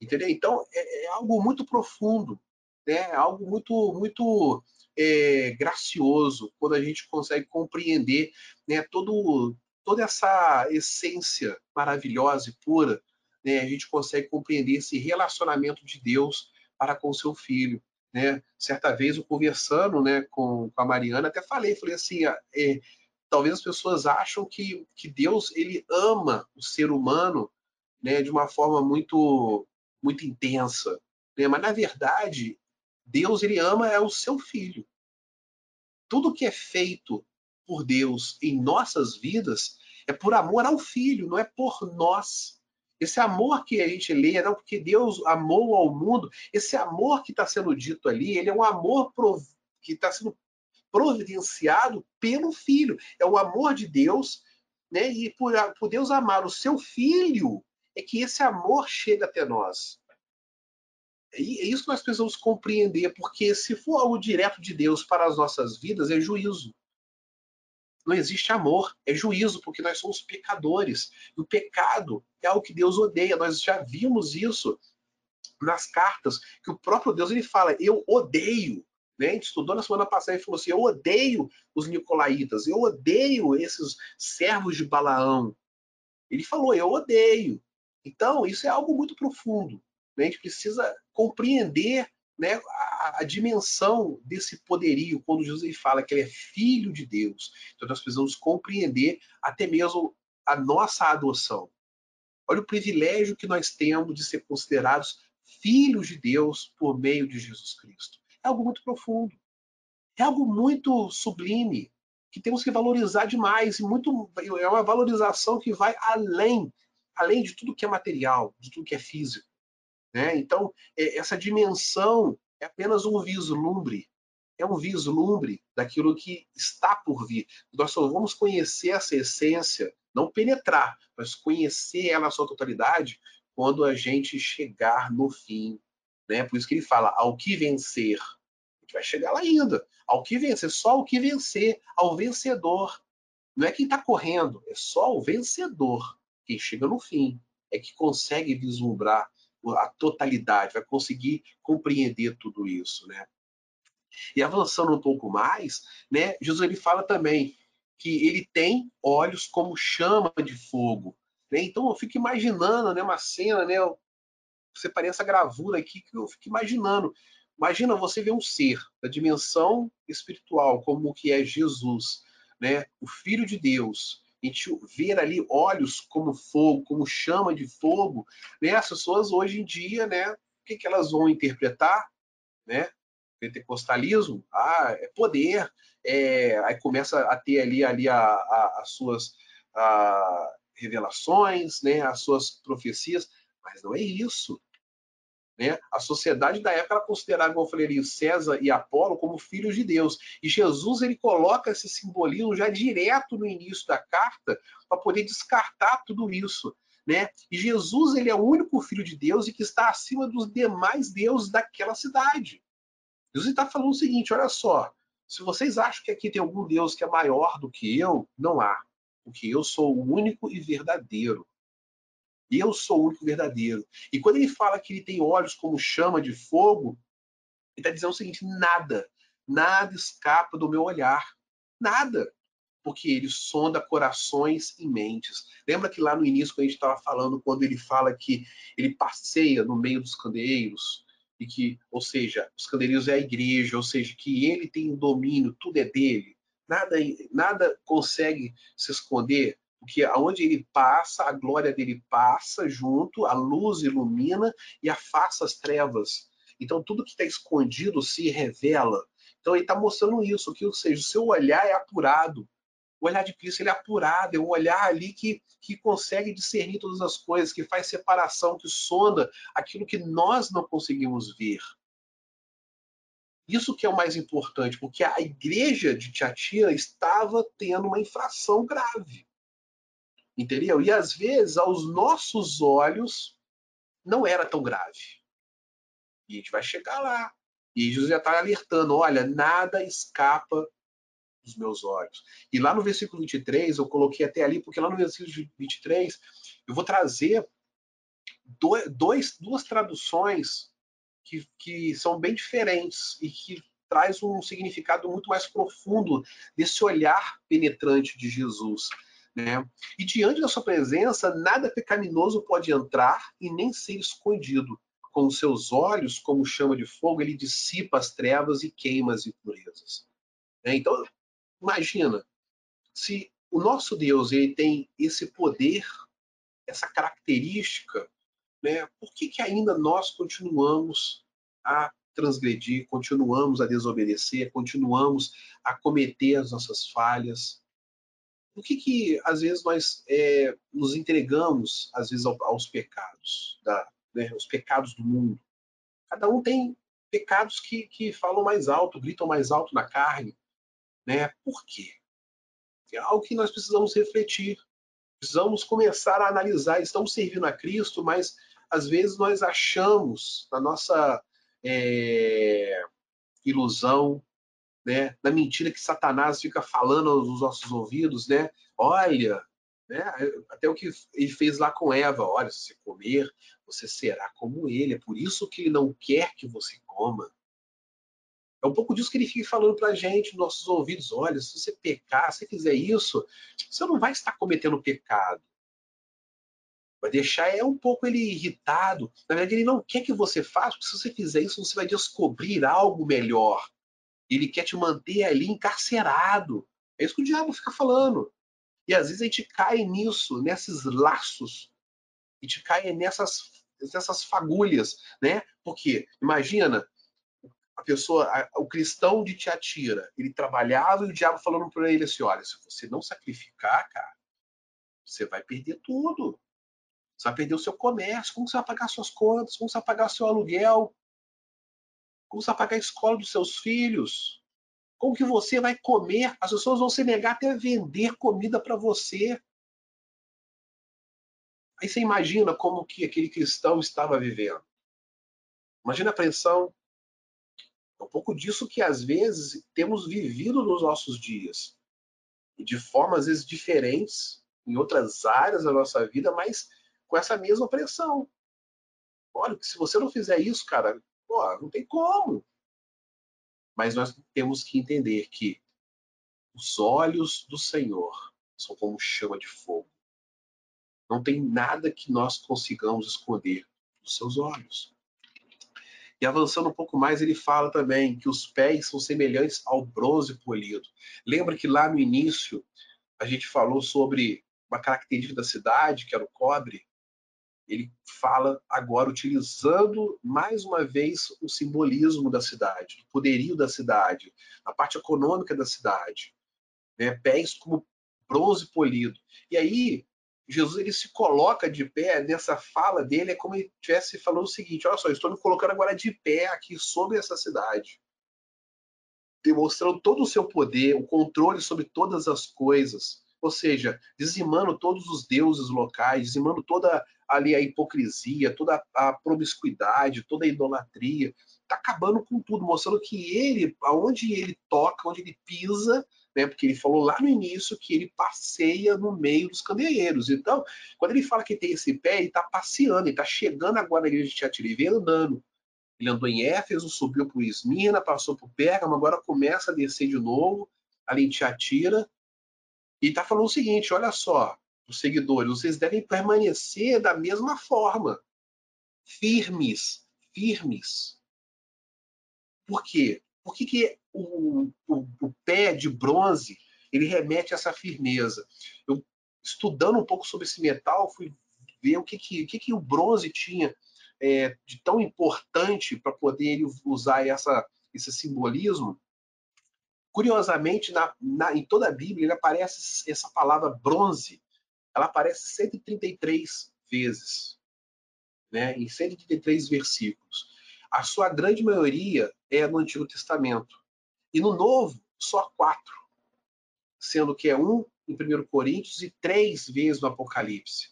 Entendeu? Então é, é algo muito profundo, né? É algo muito muito é, gracioso quando a gente consegue compreender né, todo, toda essa essência maravilhosa e pura. Né, a gente consegue compreender esse relacionamento de Deus para com seu filho. Né? Certa vez eu conversando né, com, com a Mariana, até falei, falei assim, é, talvez as pessoas acham que, que Deus ele ama o ser humano né, de uma forma muito muito intensa, né? mas na verdade Deus ele ama é o seu filho. Tudo que é feito por Deus em nossas vidas é por amor ao filho, não é por nós. Esse amor que a gente lê, não porque Deus amou ao mundo, esse amor que está sendo dito ali, ele é um amor que está sendo providenciado pelo filho. É o amor de Deus, né? E por, por Deus amar o seu filho, é que esse amor chega até nós. É, é isso que nós precisamos compreender, porque se for algo direto de Deus para as nossas vidas, é juízo. Não existe amor, é juízo, porque nós somos pecadores. E o pecado é algo que Deus odeia. Nós já vimos isso nas cartas, que o próprio Deus ele fala: Eu odeio. Né? A gente estudou na semana passada e falou assim: Eu odeio os nicolaítas, eu odeio esses servos de Balaão. Ele falou: Eu odeio. Então, isso é algo muito profundo. Né? A gente precisa compreender né, a, a, dimensão desse poderio quando Jesus fala que ele é filho de Deus. Então nós precisamos compreender até mesmo a nossa adoção. Olha o privilégio que nós temos de ser considerados filhos de Deus por meio de Jesus Cristo. É algo muito profundo. É algo muito sublime que temos que valorizar demais e muito é uma valorização que vai além, além de tudo que é material, de tudo que é físico. Né? Então, é, essa dimensão é apenas um vislumbre, é um vislumbre daquilo que está por vir. Nós só vamos conhecer essa essência, não penetrar, mas conhecer ela na sua totalidade quando a gente chegar no fim. Né? Por isso que ele fala, ao que vencer. A gente vai chegar lá ainda. Ao que vencer, só o que vencer, ao vencedor. Não é quem está correndo, é só o vencedor. Quem chega no fim é que consegue vislumbrar a totalidade, vai conseguir compreender tudo isso, né? E avançando um pouco mais, né, Jesus ele fala também que ele tem olhos como chama de fogo. Né? Então eu fico imaginando né, uma cena, né, eu separei essa gravura aqui que eu fico imaginando. Imagina você ver um ser da dimensão espiritual, como o que é Jesus, né, o Filho de Deus, a gente ver ali olhos como fogo, como chama de fogo, né? As pessoas hoje em dia, né? O que, que elas vão interpretar, né? Pentecostalismo, ah, é poder, é, aí começa a ter ali, ali a, a, as suas a, revelações, né? As suas profecias, mas não é isso. Né? A sociedade da época considerava, como eu César e Apolo como filhos de Deus. E Jesus ele coloca esse simbolismo já direto no início da carta para poder descartar tudo isso. Né? E Jesus ele é o único filho de Deus e que está acima dos demais deuses daquela cidade. Jesus está falando o seguinte: olha só, se vocês acham que aqui tem algum Deus que é maior do que eu, não há. Porque eu sou o único e verdadeiro. Eu sou o único verdadeiro. E quando ele fala que ele tem olhos como chama de fogo, ele está dizendo o seguinte: nada, nada escapa do meu olhar. Nada. Porque ele sonda corações e mentes. Lembra que lá no início, quando a gente estava falando, quando ele fala que ele passeia no meio dos candeeiros, e que, ou seja, os candeeiros é a igreja, ou seja, que ele tem o domínio, tudo é dele. Nada, nada consegue se esconder porque aonde ele passa, a glória dele passa junto, a luz ilumina e afasta as trevas. Então tudo que está escondido se revela. Então ele está mostrando isso, que ou seja, o seu olhar é apurado. O olhar de Cristo ele é apurado, é um olhar ali que, que consegue discernir todas as coisas, que faz separação, que sonda aquilo que nós não conseguimos ver. Isso que é o mais importante, porque a igreja de Tiatira estava tendo uma infração grave. Entendeu? E às vezes, aos nossos olhos, não era tão grave. E a gente vai chegar lá. E Jesus já está alertando: olha, nada escapa dos meus olhos. E lá no versículo 23, eu coloquei até ali, porque lá no versículo 23, eu vou trazer dois, duas traduções que, que são bem diferentes e que traz um significado muito mais profundo desse olhar penetrante de Jesus. Né? E diante da sua presença, nada pecaminoso pode entrar e nem ser escondido. Com os seus olhos, como chama de fogo, ele dissipa as trevas e queima as impurezas. Né? Então, imagina, se o nosso Deus ele tem esse poder, essa característica, né? por que, que ainda nós continuamos a transgredir, continuamos a desobedecer, continuamos a cometer as nossas falhas? Por que, que às vezes nós é, nos entregamos às vezes aos pecados, da, né, os pecados do mundo? Cada um tem pecados que, que falam mais alto, gritam mais alto na carne, né? Por quê? É algo que nós precisamos refletir. Precisamos começar a analisar. Estamos servindo a Cristo, mas às vezes nós achamos, na nossa é, ilusão, né, na mentira que Satanás fica falando nos nossos ouvidos, né? Olha, né, até o que ele fez lá com Eva, olha, se você comer, você será como ele. É por isso que ele não quer que você coma. É um pouco disso que ele fica falando para a gente, nos nossos ouvidos. Olha, se você pecar, se você fizer isso, você não vai estar cometendo pecado. Vai deixar é um pouco ele irritado. Na verdade, ele não quer que você faça, porque se você fizer isso, você vai descobrir algo melhor. Ele quer te manter ali encarcerado. É isso que o diabo fica falando. E às vezes a gente cai nisso, nesses laços. A gente cai nessas, nessas fagulhas, né? Porque, imagina, a pessoa, a, o cristão de Tiatira, ele trabalhava e o diabo falando para ele assim: olha, se você não sacrificar, cara, você vai perder tudo. Você vai perder o seu comércio. Como você vai pagar suas contas? Como você vai pagar seu aluguel? Como você vai pagar a escola dos seus filhos? Como que você vai comer? As pessoas vão se negar até vender comida para você. Aí você imagina como que aquele cristão estava vivendo. Imagina a pressão, é um pouco disso que às vezes temos vivido nos nossos dias. E de formas às vezes diferentes, em outras áreas da nossa vida, mas com essa mesma pressão. Olha, se você não fizer isso, cara, pô, não tem como. Mas nós temos que entender que os olhos do Senhor são como chama de fogo. Não tem nada que nós consigamos esconder dos seus olhos. E avançando um pouco mais, ele fala também que os pés são semelhantes ao bronze polido. Lembra que lá no início a gente falou sobre uma característica da cidade, que era o cobre? Ele fala agora utilizando mais uma vez o simbolismo da cidade, o poderio da cidade, a parte econômica da cidade. Né? Pés como bronze polido. E aí Jesus ele se coloca de pé nessa fala dele, é como ele estivesse falando o seguinte: olha só, estou me colocando agora de pé aqui sobre essa cidade, demonstrando todo o seu poder, o controle sobre todas as coisas, ou seja, dizimando todos os deuses locais, dizimando toda ali a hipocrisia, toda a promiscuidade, toda a idolatria, está acabando com tudo, mostrando que ele, aonde ele toca, onde ele pisa, né? Porque ele falou lá no início que ele passeia no meio dos candeeiros. Então, quando ele fala que tem esse pé, ele está passeando, ele está chegando agora na igreja de Tiatira, andando. Ele andou em Éfeso, subiu por Esmina, passou por Pérgamo, agora começa a descer de novo ali em Tiatira. E está falando o seguinte: olha só, os seguidores, vocês devem permanecer da mesma forma, firmes, firmes. Por quê? Por que, que o, o, o, pé de bronze ele remete a essa firmeza? Eu, estudando um pouco sobre esse metal, fui ver o que, que, o, que, que o bronze tinha é, de tão importante para poder ele usar essa, esse simbolismo. Curiosamente, na, na, em toda a Bíblia, ele aparece essa palavra bronze, ela aparece 133 vezes, né, em 133 versículos. A sua grande maioria é no Antigo Testamento. E no Novo, só quatro. Sendo que é um em 1 Coríntios e três vezes no Apocalipse.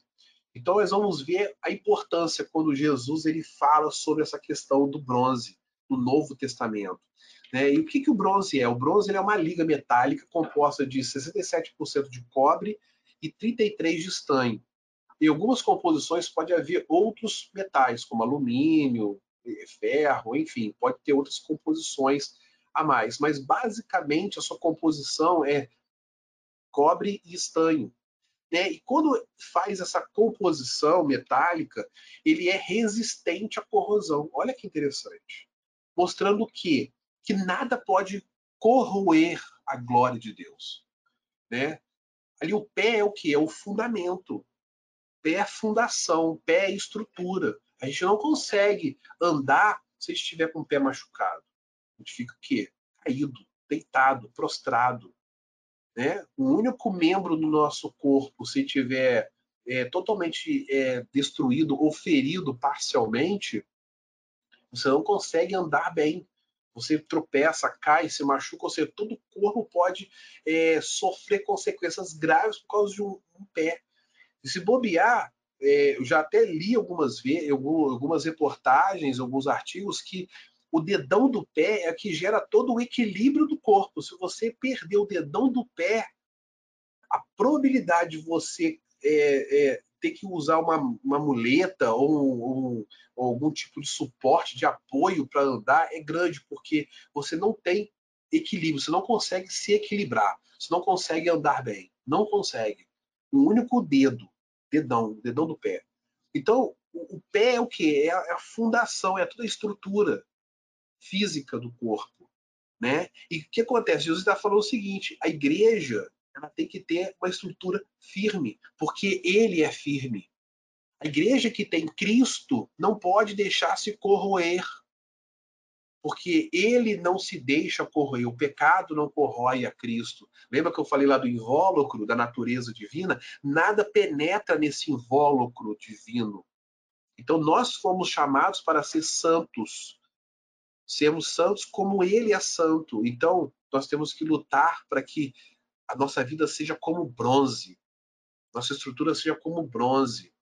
Então nós vamos ver a importância quando Jesus ele fala sobre essa questão do bronze no Novo Testamento. Né? E o que, que o bronze é? O bronze é uma liga metálica composta de 67% de cobre e 33% de estanho. Em algumas composições pode haver outros metais, como alumínio, ferro, enfim, pode ter outras composições a mais, mas basicamente a sua composição é cobre e estanho. Né? E quando faz essa composição metálica, ele é resistente à corrosão. Olha que interessante. Mostrando que, que nada pode corroer a glória de Deus. Né? Ali o pé é o que? É o fundamento. Pé é fundação, pé é estrutura. A gente não consegue andar se estiver com o pé machucado. A gente fica o quê? Caído, deitado, prostrado. Né? O único membro do nosso corpo, se tiver é, totalmente é, destruído ou ferido parcialmente, você não consegue andar bem. Você tropeça, cai, se machuca, ou seja, todo o corpo pode é, sofrer consequências graves por causa de um, um pé. E se bobear, é, eu já até li algumas algumas reportagens, alguns artigos que o dedão do pé é que gera todo o equilíbrio do corpo. Se você perder o dedão do pé, a probabilidade de você é, é, ter que usar uma, uma muleta ou, ou, ou, algum tipo de suporte, de apoio para andar é grande, porque você não tem equilíbrio, você não consegue se equilibrar, você não consegue andar bem, não consegue. Um único dedo, dedão, dedão do pé. Então, o, o pé é o que? É, é a fundação, é toda a estrutura física do corpo. Né? E o que acontece? Jesus está falando o seguinte: a igreja ela tem que ter uma estrutura firme, porque ele é firme. A igreja que tem Cristo não pode deixar se corroer, porque ele não se deixa corroer, o pecado não corrói a Cristo. Lembra que eu falei lá do invólucro da natureza divina? Nada penetra nesse invólucro divino. Então nós fomos chamados para ser santos, sermos santos como ele é santo. Então nós temos que lutar para que a nossa vida seja como bronze, nossa estrutura seja como bronze.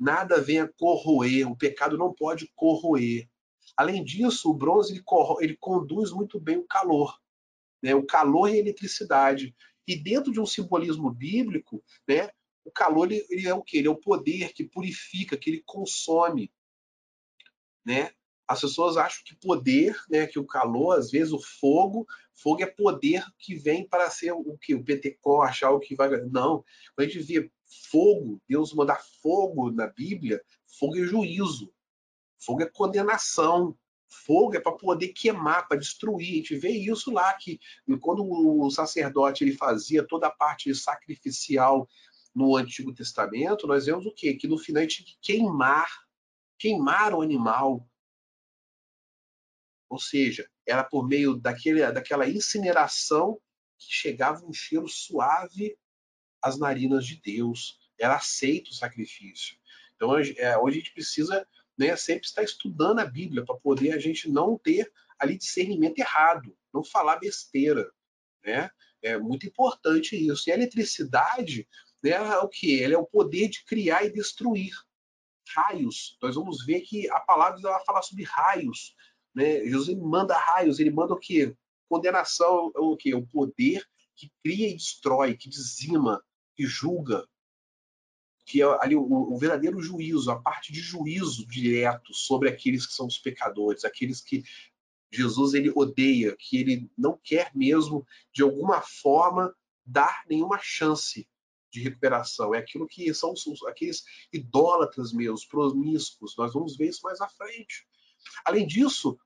Nada venha corroer, o pecado não pode corroer. Além disso, o bronze ele, ele conduz muito bem o calor, né? o calor e a eletricidade. E dentro de um simbolismo bíblico, né, o calor ele, ele é o que? Ele é o poder que purifica, que ele consome. Né? As pessoas acham que poder, né, que o calor, às vezes o fogo, fogo é poder que vem para ser o que o Pentecoste, algo que vai. Não, quando a gente vê fogo, Deus mandar fogo na Bíblia, fogo é juízo, fogo é condenação, fogo é para poder queimar, para destruir. A gente vê isso lá que quando o sacerdote ele fazia toda a parte sacrificial no Antigo Testamento, nós vemos o quê? Que no final a gente tinha que queimar, queimar o animal, ou seja, era por meio daquele, daquela incineração que chegava um cheiro suave às narinas de Deus. Era aceito o sacrifício. Então, é, hoje a gente precisa né, sempre estar estudando a Bíblia para poder a gente não ter ali discernimento errado, não falar besteira. Né? É muito importante isso. E a eletricidade né, é o que? Ela é o poder de criar e destruir raios. Nós vamos ver que a palavra vai falar sobre raios. Né? Jesus manda raios, ele manda o quê? Condenação, o quê? O poder que cria e destrói, que dizima, que julga, que é ali o, o, verdadeiro juízo, a parte de juízo direto sobre aqueles que são os pecadores, aqueles que Jesus ele odeia, que ele não quer mesmo de alguma forma dar nenhuma chance de recuperação. É aquilo que são, são aqueles idólatras meus, promíscuos. Nós vamos ver isso mais à frente. Além disso,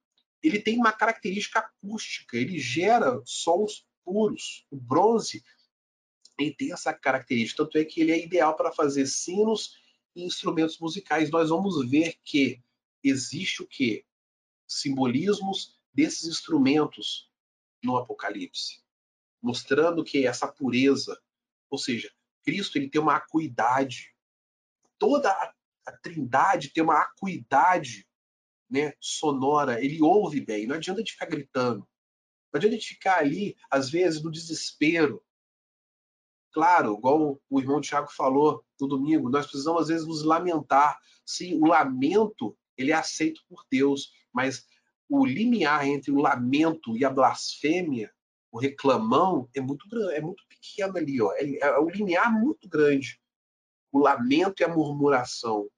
ele tem uma característica acústica, ele gera sons puros. O bronze ele tem essa característica, tanto é que ele é ideal para fazer sinos e instrumentos musicais. Nós vamos ver que existe o que? Simbolismos desses instrumentos no Apocalipse, mostrando que essa pureza, ou seja, Cristo ele tem uma acuidade. Toda a, a Trindade tem uma acuidade né, sonora, ele ouve bem. Não adianta de ficar gritando. Não adianta de ficar ali, às vezes, no desespero. Claro, igual o irmão Tiago falou no domingo, nós precisamos, às vezes, nos lamentar. Sim, o lamento, ele é aceito por Deus, mas o limiar entre o lamento e a blasfêmia, o reclamão, é muito grande, é muito pequeno ali, ó. É, é um limiar muito grande. O lamento e a murmuração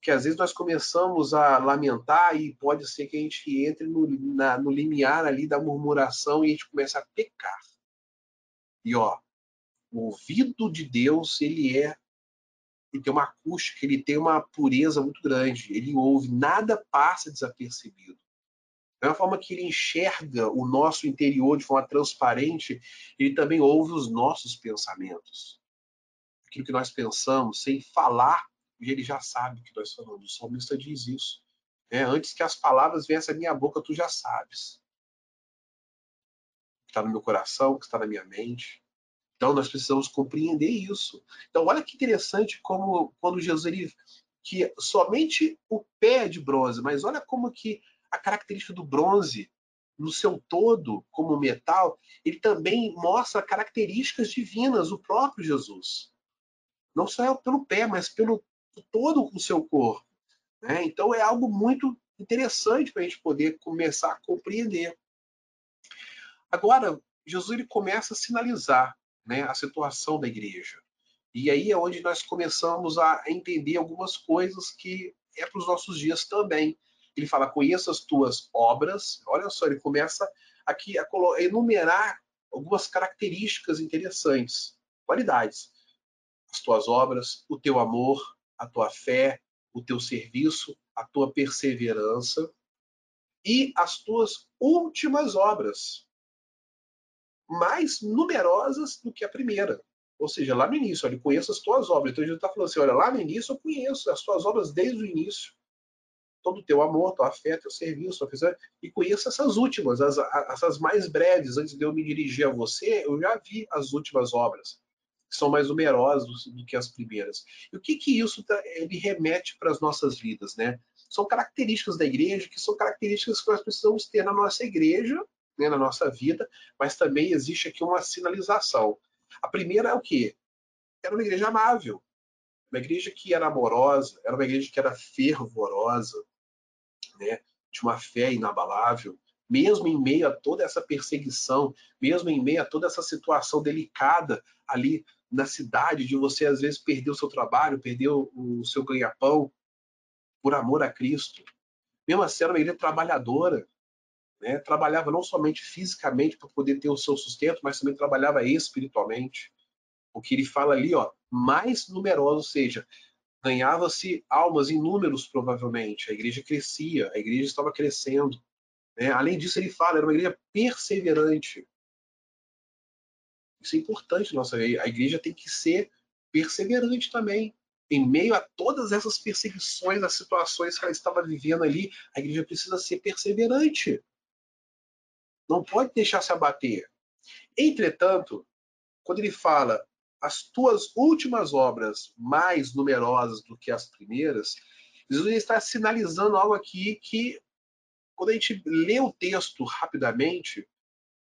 que às vezes nós começamos a lamentar e pode ser que a gente entre no, na, no limiar ali da murmuração e a gente começa a pecar. E ó, o ouvido de Deus, ele é ele tem uma acústica, ele tem uma pureza muito grande. Ele ouve, nada passa desapercebido. Da mesma forma que ele enxerga o nosso interior de forma transparente, ele também ouve os nossos pensamentos. Aquilo que nós pensamos, sem falar e ele já sabe o que nós falamos. O salmista diz isso. É, antes que as palavras venham à minha boca, tu já sabes. O que está no meu coração, o que está na minha mente. Então nós precisamos compreender isso. Então olha que interessante como quando Jesus ele que somente o pé é de bronze, mas olha como que a característica do bronze no seu todo como metal, ele também mostra características divinas, o próprio Jesus. não só pelo pé, mas pelo todo o seu corpo. Né? Então é algo muito interessante para a gente poder começar a compreender. Agora, Jesus ele começa a sinalizar né, a situação da igreja. E aí é onde nós começamos a entender algumas coisas que é para os nossos dias também. Ele fala: conheça as tuas obras. Olha só, ele começa aqui a enumerar algumas características interessantes, qualidades. As tuas obras, o teu amor, a tua fé, o teu serviço, a tua perseverança e as tuas últimas obras, mais numerosas do que a primeira. Ou seja, lá no início, ele conheço as tuas obras. Então, Jesus está falando assim: olha, lá no início eu conheço as tuas obras desde o início. Todo o teu amor, tua fé, teu serviço, tua e conheço essas últimas, as, essas mais breves. Antes de eu me dirigir a você, eu já vi as últimas obras que são mais numerosas do que as primeiras. E o que que isso tá, ele remete para as nossas vidas, né? São características da igreja que são características que nós precisamos ter na nossa igreja, né, na nossa vida, mas também existe aqui uma sinalização. A primeira é o quê? Era uma igreja amável, uma igreja que era amorosa, era uma igreja que era fervorosa, né? de uma fé inabalável, mesmo em meio a toda essa perseguição, mesmo em meio a toda essa situação delicada ali na cidade, de você às vezes perder o seu trabalho, perder o seu ganha-pão por amor a Cristo. Mesmo assim, era uma igreja trabalhadora, né? trabalhava não somente fisicamente para poder ter o seu sustento, mas também trabalhava espiritualmente. O que ele fala ali, ó, mais numeroso, ou seja, ganhava-se almas em números, provavelmente. A igreja crescia, a igreja estava crescendo. Né? Além disso, ele fala, era uma igreja perseverante. Isso é importante, nossa. A igreja tem que ser perseverante também. Em meio a todas essas perseguições, as situações que ela estava vivendo ali, a igreja precisa ser perseverante. Não pode deixar se abater. Entretanto, quando ele fala as tuas últimas obras mais numerosas do que as primeiras, Jesus está sinalizando algo aqui que, quando a gente lê o texto rapidamente,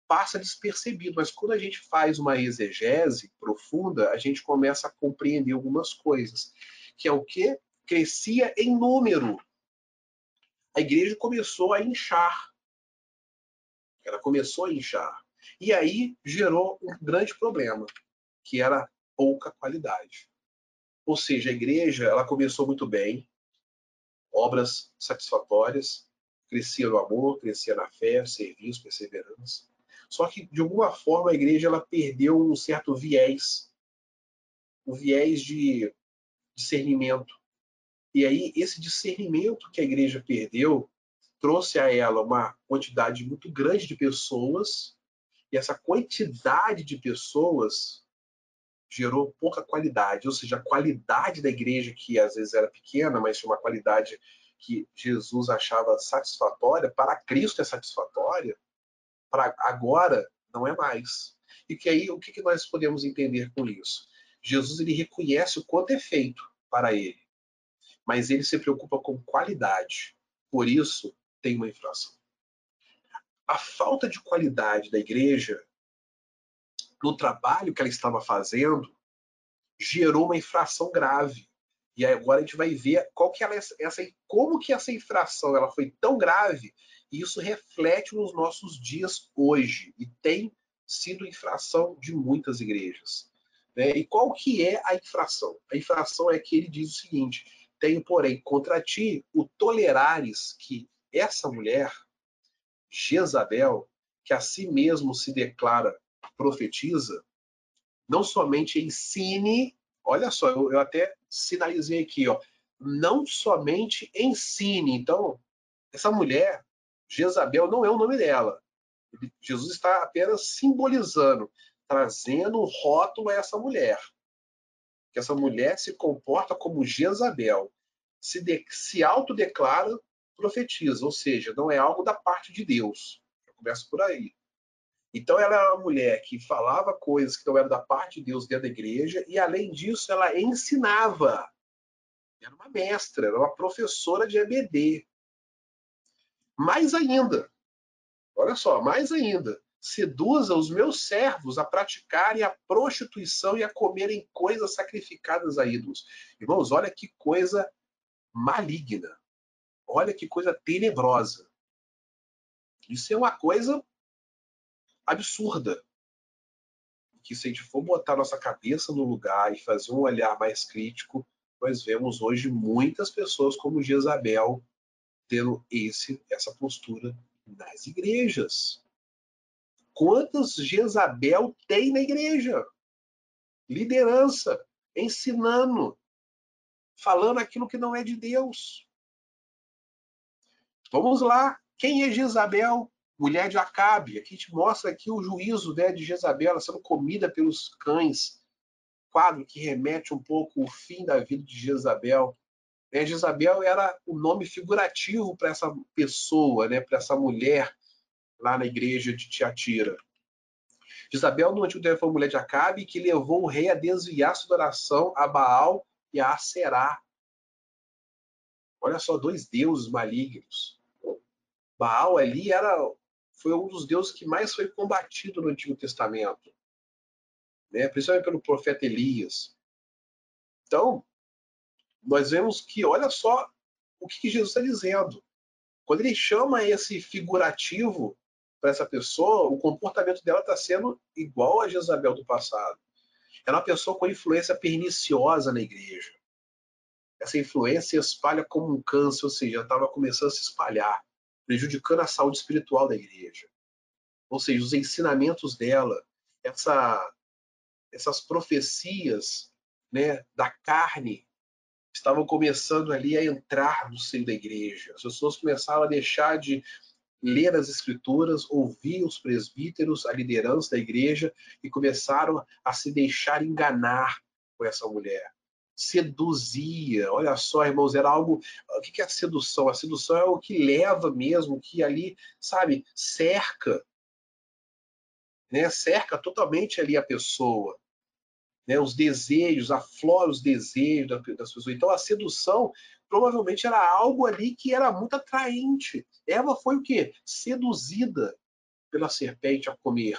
passa despercebido, mas quando a gente faz uma exegese profunda, a gente começa a compreender algumas coisas, que é o que crescia em número. A igreja começou a inchar. Ela começou a inchar. E aí gerou um grande problema, que era pouca qualidade. Ou seja, a igreja ela começou muito bem, obras satisfatórias, crescia no amor, crescia na fé, serviço, perseverança. Só que, de alguma forma, a igreja ela perdeu um certo viés, um viés de discernimento. E aí, esse discernimento que a igreja perdeu trouxe a ela uma quantidade muito grande de pessoas, e essa quantidade de pessoas gerou pouca qualidade, ou seja, a qualidade da igreja, que às vezes era pequena, mas tinha uma qualidade que Jesus achava satisfatória, para Cristo é satisfatória, para agora não é mais. E que aí o que, que nós podemos entender com isso? Jesus ele reconhece o quanto é feito para ele, mas ele se preocupa com qualidade. Por isso tem uma inflação. A falta de qualidade da igreja no trabalho que ela estava fazendo gerou uma infração grave. E agora a gente vai ver qual que ela, essa, como que essa infração ela foi tão grave e isso reflete nos nossos dias hoje e tem sido infração de muitas igrejas. Né? E qual que é a infração? A infração é que ele diz o seguinte: tenho, porém, contra ti o tolerares que essa mulher, Jezabel, que a si mesmo se declara profetiza, não somente ensine, olha só, eu, eu até sinalizei aqui, ó, não somente ensine. Então, essa mulher, Jezabel não é o nome dela. Jesus está apenas simbolizando, trazendo um rótulo a essa mulher. Que essa mulher se comporta como Jezabel, se, de, se autodeclara profetiza, ou seja, não é algo da parte de Deus. Já começa por aí. Então ela era uma mulher que falava coisas que não eram da parte de Deus dentro da igreja e além disso ela ensinava. Era uma mestra, era uma professora de EBD. Mais ainda, olha só, mais ainda, seduza os meus servos a praticarem a prostituição e a comerem coisas sacrificadas a ídolos. Irmãos, olha que coisa maligna. Olha que coisa tenebrosa. Isso é uma coisa absurda. Que se a gente for botar nossa cabeça no lugar e fazer um olhar mais crítico, nós vemos hoje muitas pessoas como Jezabel tendo esse, essa postura nas igrejas. Quantas Jezabel tem na igreja? Liderança, ensinando, falando aquilo que não é de Deus. Vamos lá. Quem é Jezabel? Mulher de Acabe. Aqui te mostra aqui o juízo né, de Jezabel ela sendo comida pelos cães. Quadro que remete um pouco o fim da vida de Jezabel. Né, Jezabel era o nome figurativo para essa pessoa, né, para essa mulher lá na igreja de Tiatira. Jezabel no Antigo Testamento foi mulher de Acabe que levou o rei a desviar sua adoração a Baal e a Aserá. Olha só, dois deuses malignos. Baal ali era, foi um dos deuses que mais foi combatido no Antigo Testamento, né? principalmente pelo profeta Elias. Então, nós vemos que, olha só o que Jesus está dizendo. Quando ele chama esse figurativo para essa pessoa, o comportamento dela está sendo igual a Jezabel do passado. É uma pessoa com influência perniciosa na igreja. Essa influência espalha como um câncer, ou seja, estava começando a se espalhar, prejudicando a saúde espiritual da igreja. Ou seja, os ensinamentos dela, essa, essas profecias né, da carne estavam começando ali a entrar no seio da igreja. As pessoas começaram a deixar de ler as escrituras, ouvir os presbíteros, a liderança da igreja e começaram a se deixar enganar por essa mulher. Seduzia, olha só, irmãos, era algo. O que é a sedução? A sedução é o que leva mesmo, que ali, sabe, cerca, né? Cerca totalmente ali a pessoa né, os desejos, aflora os desejos das pessoas. Então a sedução provavelmente era algo ali que era muito atraente. Eva foi o quê? Seduzida pela serpente a comer.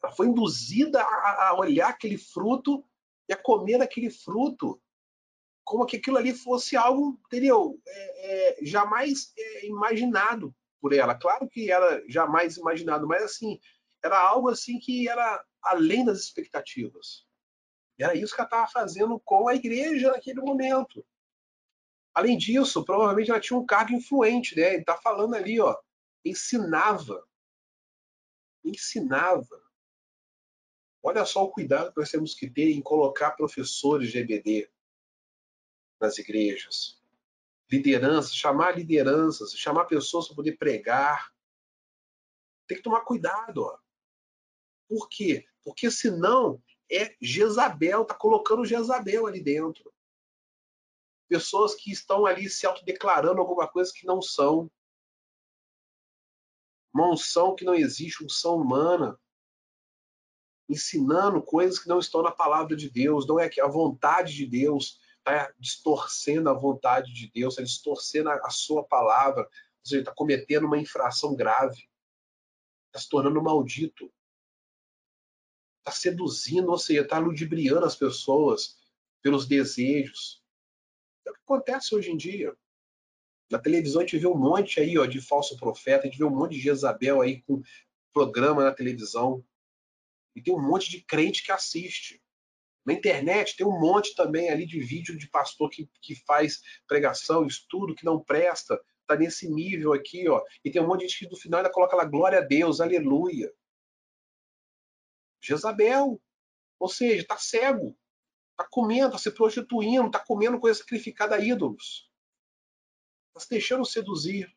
Ela foi induzida a, olhar aquele fruto e a comer aquele fruto como que aquilo ali fosse algo, entendeu? É, é, jamais é, imaginado por ela. Claro que era jamais imaginado, mas assim, era algo assim que era além das expectativas. Era isso que ela estava fazendo com a igreja naquele momento. Além disso, provavelmente ela tinha um cargo influente, né? Ele está falando ali, ó, ensinava. Ensinava. Olha só o cuidado que nós temos que ter em colocar professores de EBD nas igrejas. Lideranças, chamar lideranças, chamar pessoas para poder pregar. Tem que tomar cuidado, ó. Por quê? Porque senão é Jezabel, está colocando Jezabel ali dentro. Pessoas que estão ali se autodeclarando alguma coisa que não são. Uma unção que não existe, unção humana. Ensinando coisas que não estão na palavra de Deus, não é que a vontade de Deus está distorcendo a vontade de Deus, está distorcendo a, sua palavra, ou seja, está cometendo uma infração grave, está se tornando maldito está seduzindo, ou seja, está ludibriando as pessoas pelos desejos. É o que acontece hoje em dia. Na televisão a gente vê um monte aí ó, de falso profeta, a gente vê um monte de Jezabel aí com programa na televisão. E tem um monte de crente que assiste. Na internet tem um monte também ali de vídeo de pastor que, que faz pregação, estudo, que não presta. Está nesse nível aqui, ó. E tem um monte de gente que no final ainda coloca lá glória a Deus, aleluia. Jezabel. Ou seja, está cego. Está comendo, está se prostituindo, está comendo coisa sacrificada a ídolos. Está se deixando seduzir.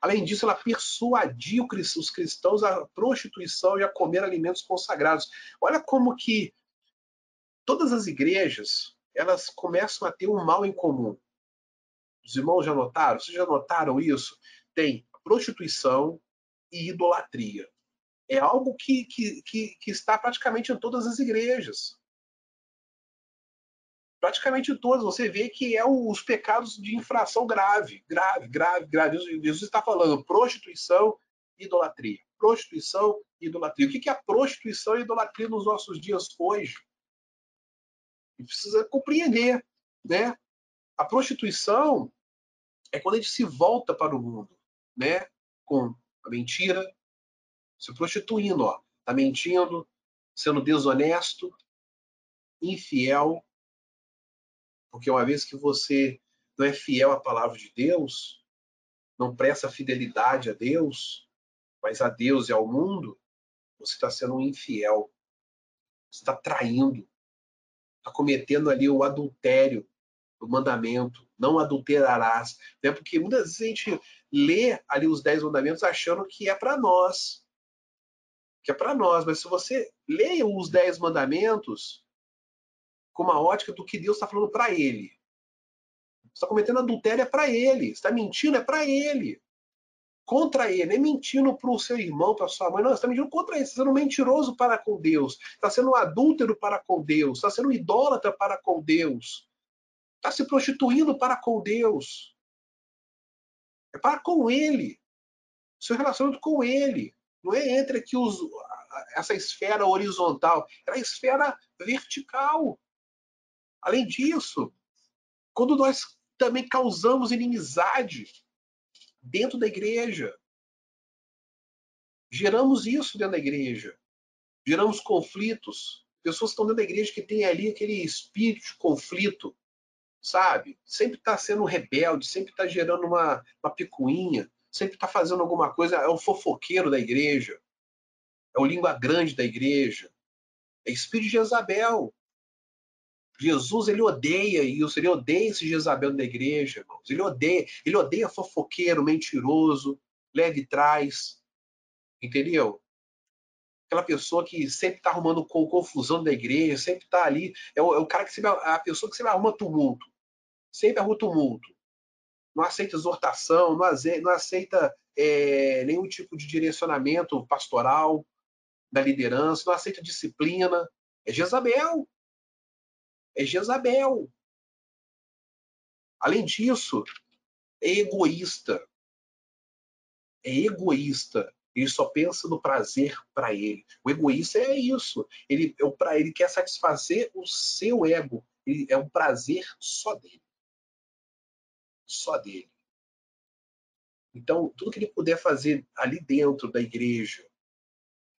Além disso, ela persuadiu os cristãos à prostituição e a comer alimentos consagrados. Olha como que todas as igrejas elas começam a ter um mal em comum. Os irmãos já notaram? Vocês já notaram isso? Tem prostituição e idolatria é algo que, que, que, que está praticamente em todas as igrejas. Praticamente em todas. Você vê que é os pecados de infração grave, grave, grave, grave. Jesus está falando prostituição idolatria. Prostituição e idolatria. O que é a prostituição e idolatria nos nossos dias hoje? Gente precisa compreender, né? A prostituição é quando a gente se volta para o mundo, né? Com a mentira, se prostituindo, ó. Tá mentindo, sendo desonesto, infiel, porque uma vez que você não é fiel à palavra de Deus, não presta fidelidade a Deus, mas a Deus e ao mundo, você está sendo um infiel. Você está traindo. Está cometendo ali o adultério do mandamento. Não adulterarás. Né? Porque muitas vezes a gente lê ali os dez mandamentos achando que é para nós. Que é para nós. Mas se você lê os dez mandamentos com uma ótica do que Deus está falando para ele. Você está cometendo adultério é para ele. Está mentindo é para ele. Contra ele. Nem mentindo para o seu irmão, para sua mãe. Não, você está mentindo contra ele. Você está sendo mentiroso para com Deus. Está sendo adúltero para com Deus. Está sendo idólatra para com Deus. Está se prostituindo para com Deus. É para com ele. Seu relacionamento com ele. Não é entre aqui os, essa esfera horizontal. É a esfera vertical. Além disso, quando nós também causamos inimizade dentro da igreja, geramos isso dentro da igreja, geramos conflitos. Pessoas estão dentro da igreja que tem ali aquele espírito de conflito, sabe? Sempre está sendo rebelde, sempre está gerando uma, uma picuinha, sempre está fazendo alguma coisa. É o fofoqueiro da igreja, é o língua grande da igreja, é espírito de Jezabel. Jesus, ele odeia isso, ele odeia esse Jezabel da igreja, irmãos. Ele odeia, ele odeia fofoqueiro, mentiroso, leve trás, entendeu? Aquela pessoa que sempre está arrumando confusão da igreja, sempre está ali, é o, é o, cara que sempre, a pessoa que sempre arruma tumulto, sempre arruma tumulto. Não aceita exortação, não aceita, não aceita é, nenhum tipo de direcionamento pastoral da liderança, não aceita disciplina. É Jezabel é Jezabel. Além disso, é egoísta. É egoísta. Ele só pensa no prazer para ele. O egoísta é isso. Ele, é para ele quer satisfazer o seu ego. Ele, é um prazer só dele. Só dele. Então, tudo que ele puder fazer ali dentro da igreja,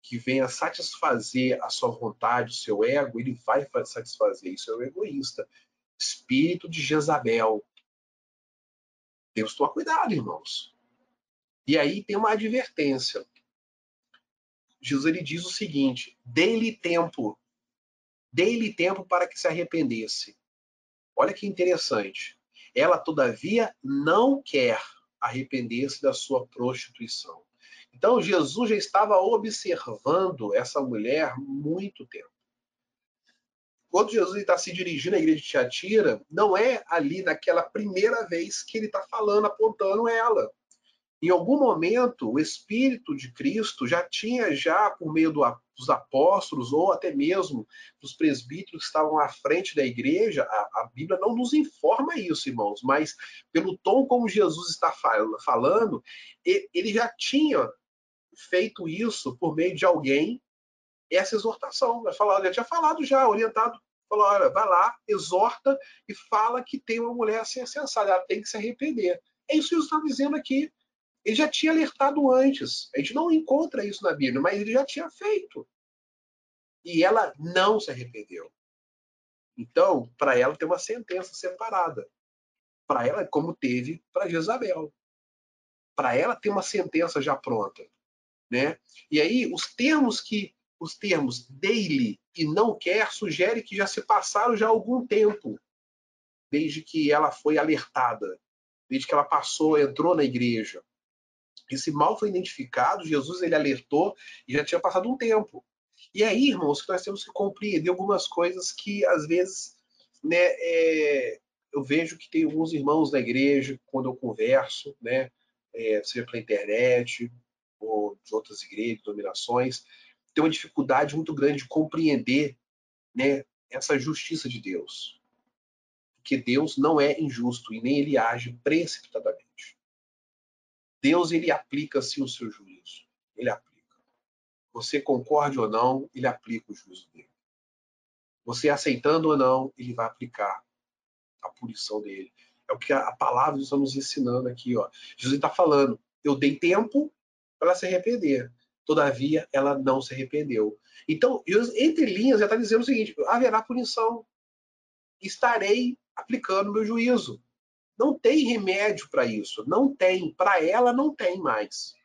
que venha satisfazer a sua vontade, o seu ego, ele vai satisfazer. Isso é o egoísta. Espírito de Jezabel. Que tomar cuidado, irmãos. E aí tem uma advertência. Jesus ele diz o seguinte: dê-lhe tempo. Dê-lhe tempo para que se arrependesse. Olha que interessante. Ela, todavia, não quer arrepender-se da sua prostituição. Então, Jesus já estava observando essa mulher muito tempo. Quando Jesus está se dirigindo à igreja de Tiatira, não é ali naquela primeira vez que ele está falando, apontando ela. Em algum momento, o Espírito de Cristo já tinha, já por meio do, dos apóstolos, ou até mesmo dos presbíteros que estavam à frente da igreja, a, a Bíblia não nos informa isso, irmãos, mas pelo tom como Jesus está falando, ele já tinha feito isso por meio de alguém, essa exortação. Vai falar, já tinha falado já, orientado. Falou, olha, vai lá, exorta e fala que tem uma mulher assim sensata, ela tem que se arrepender. É isso que Jesus está dizendo aqui. Ele já tinha alertado antes. A gente não encontra isso na Bíblia, mas ele já tinha feito. E ela não se arrependeu. Então, para ela tem uma sentença separada. Para ela, como teve para Jezabel. Para ela tem uma sentença já pronta. Né? E aí, os termos que os termos daily e não quer sugere que já se passaram já algum tempo desde que ela foi alertada, desde que ela passou, entrou na igreja. Esse mal foi identificado, Jesus ele alertou e já tinha passado um tempo. E aí, irmãos, nós temos que compreender algumas coisas que às vezes, né, é, eu vejo que tem alguns irmãos da igreja quando eu converso, né, é, seja pela internet, ou de outras igrejas, denominações, tem uma dificuldade muito grande de compreender né, essa justiça de Deus. Porque Deus não é injusto e nem ele age precipitadamente. Deus ele aplica assim o seu juízo. ele aplica. Você concorde ou não, ele aplica o juízo dele. Você aceitando ou não, ele vai aplicar a punição dele. É o que a, palavra está nos ensinando aqui. Ó. Jesus está falando: eu dei tempo para ela se arrepender. Todavia, ela não se arrependeu. Então, entre linhas, já está dizendo o seguinte: haverá punição. Estarei aplicando meu juízo. Não tem remédio para isso. Não tem. Para ela, não tem mais.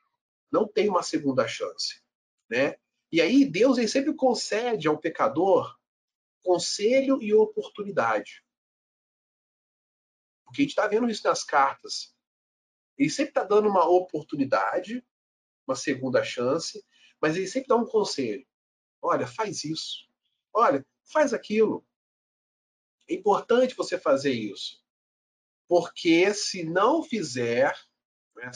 Não tem uma segunda chance. Né? E aí, Deus ele sempre concede ao pecador conselho e oportunidade. Porque a gente está vendo isso nas cartas. Ele sempre está dando uma oportunidade, uma segunda chance, mas ele sempre dá um conselho. Olha, faz isso. Olha, faz aquilo. É importante você fazer isso. Porque se não fizer, né,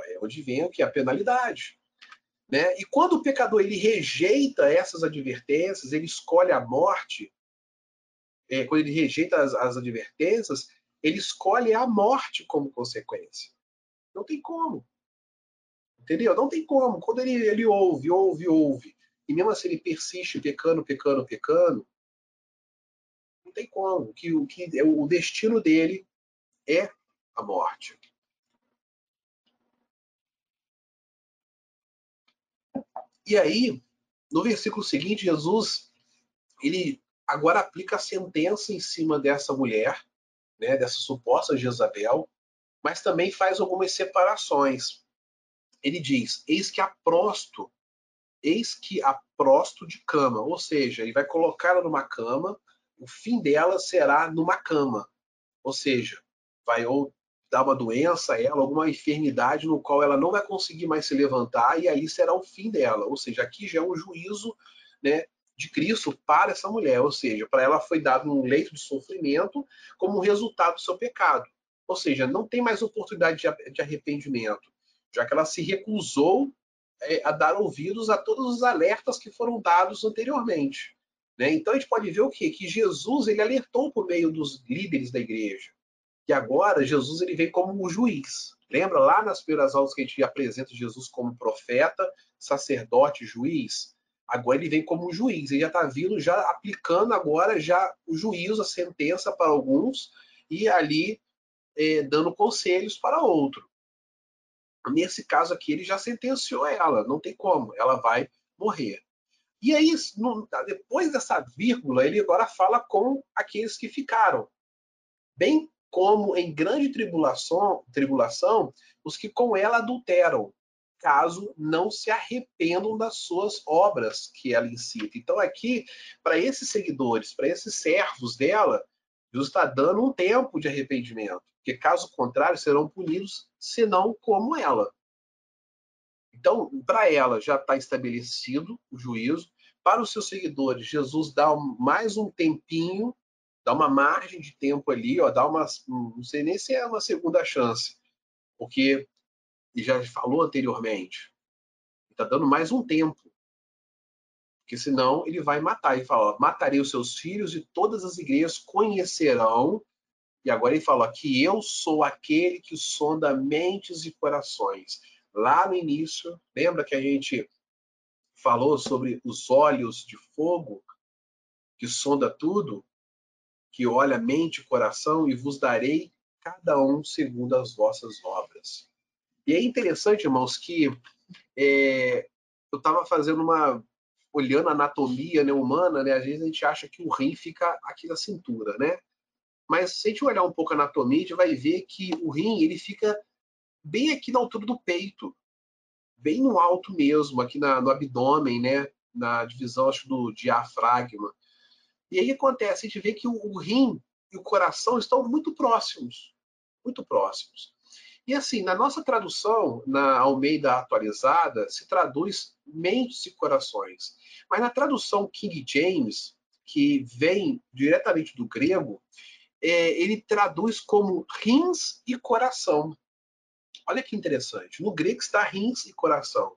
é onde vem o que? A penalidade. Né? E quando o pecador ele rejeita essas advertências, ele escolhe a morte, é, quando ele rejeita as, as advertências, ele escolhe a morte como consequência. Não tem como. Entendeu? Não tem como. Quando ele, ele ouve, ouve, ouve, e mesmo assim ele persiste pecando, pecando, pecando, não tem como. Que, o, que, o destino dele é a morte. E aí, no versículo seguinte, Jesus ele agora aplica a sentença em cima dessa mulher, né, dessa suposta Jezabel, mas também faz algumas separações. Ele diz: Eis que aprosto, eis que aprosto de cama, ou seja, ele vai colocá-la numa cama, o fim dela será numa cama, ou seja, vai ou dar uma doença a ela, alguma enfermidade no qual ela não vai conseguir mais se levantar e aí será o fim dela. Ou seja, aqui já é um juízo, né, de Cristo para essa mulher, ou seja, para ela foi dado um leito de sofrimento como resultado do seu pecado. Ou seja, não tem mais oportunidade de arrependimento, já que ela se recusou é, a dar ouvidos a todos os alertas que foram dados anteriormente. Né? Então a gente pode ver o quê? Que Jesus ele alertou por meio dos líderes da igreja. E agora Jesus ele vem como um juiz. Lembra lá nas primeiras aulas que a gente apresenta Jesus como profeta, sacerdote, juiz? Agora ele vem como juiz, ele já está vindo, já aplicando agora já o juízo, a sentença para alguns e ali é, dando conselhos para outro. Nesse caso aqui, ele já sentenciou ela, não tem como, ela vai morrer. E aí, depois dessa vírgula, ele agora fala com aqueles que ficaram, bem como em grande tribulação, tribulação os que com ela adulteram, caso não se arrependam das suas obras que ela incita. Então, aqui, para esses seguidores, para esses servos dela, Deus está dando um tempo de arrependimento, porque caso contrário serão punidos, senão como ela. Então, para ela já está estabelecido o juízo. Para os seus seguidores, Jesus dá mais um tempinho, dá uma margem de tempo ali, ó, dá uma, não sei nem se é uma segunda chance, porque e já falou anteriormente. Está dando mais um tempo. Porque senão ele vai matar. Ele fala: ó, matarei os seus filhos e todas as igrejas conhecerão. E agora ele fala que eu sou aquele que sonda mentes e corações. Lá no início, lembra que a gente falou sobre os olhos de fogo que sonda tudo, que olha mente e coração, e vos darei cada um segundo as vossas obras. E é interessante, irmãos, que é, eu estava fazendo uma. olhando a anatomia né, humana, né, às vezes a gente acha que o rim fica aqui na cintura, né? Mas se a gente olhar um pouco a anatomia, a gente vai ver que o rim ele fica bem aqui na altura do peito, bem no alto mesmo, aqui na, no abdômen, né? Na divisão acho, do diafragma. E aí acontece, a gente vê que o, o rim e o coração estão muito próximos, muito próximos. E assim, na nossa tradução, na Almeida atualizada, se traduz mentes e corações. Mas na tradução King James, que vem diretamente do grego, é, ele traduz como rins e coração. Olha que interessante. No grego está rins e coração.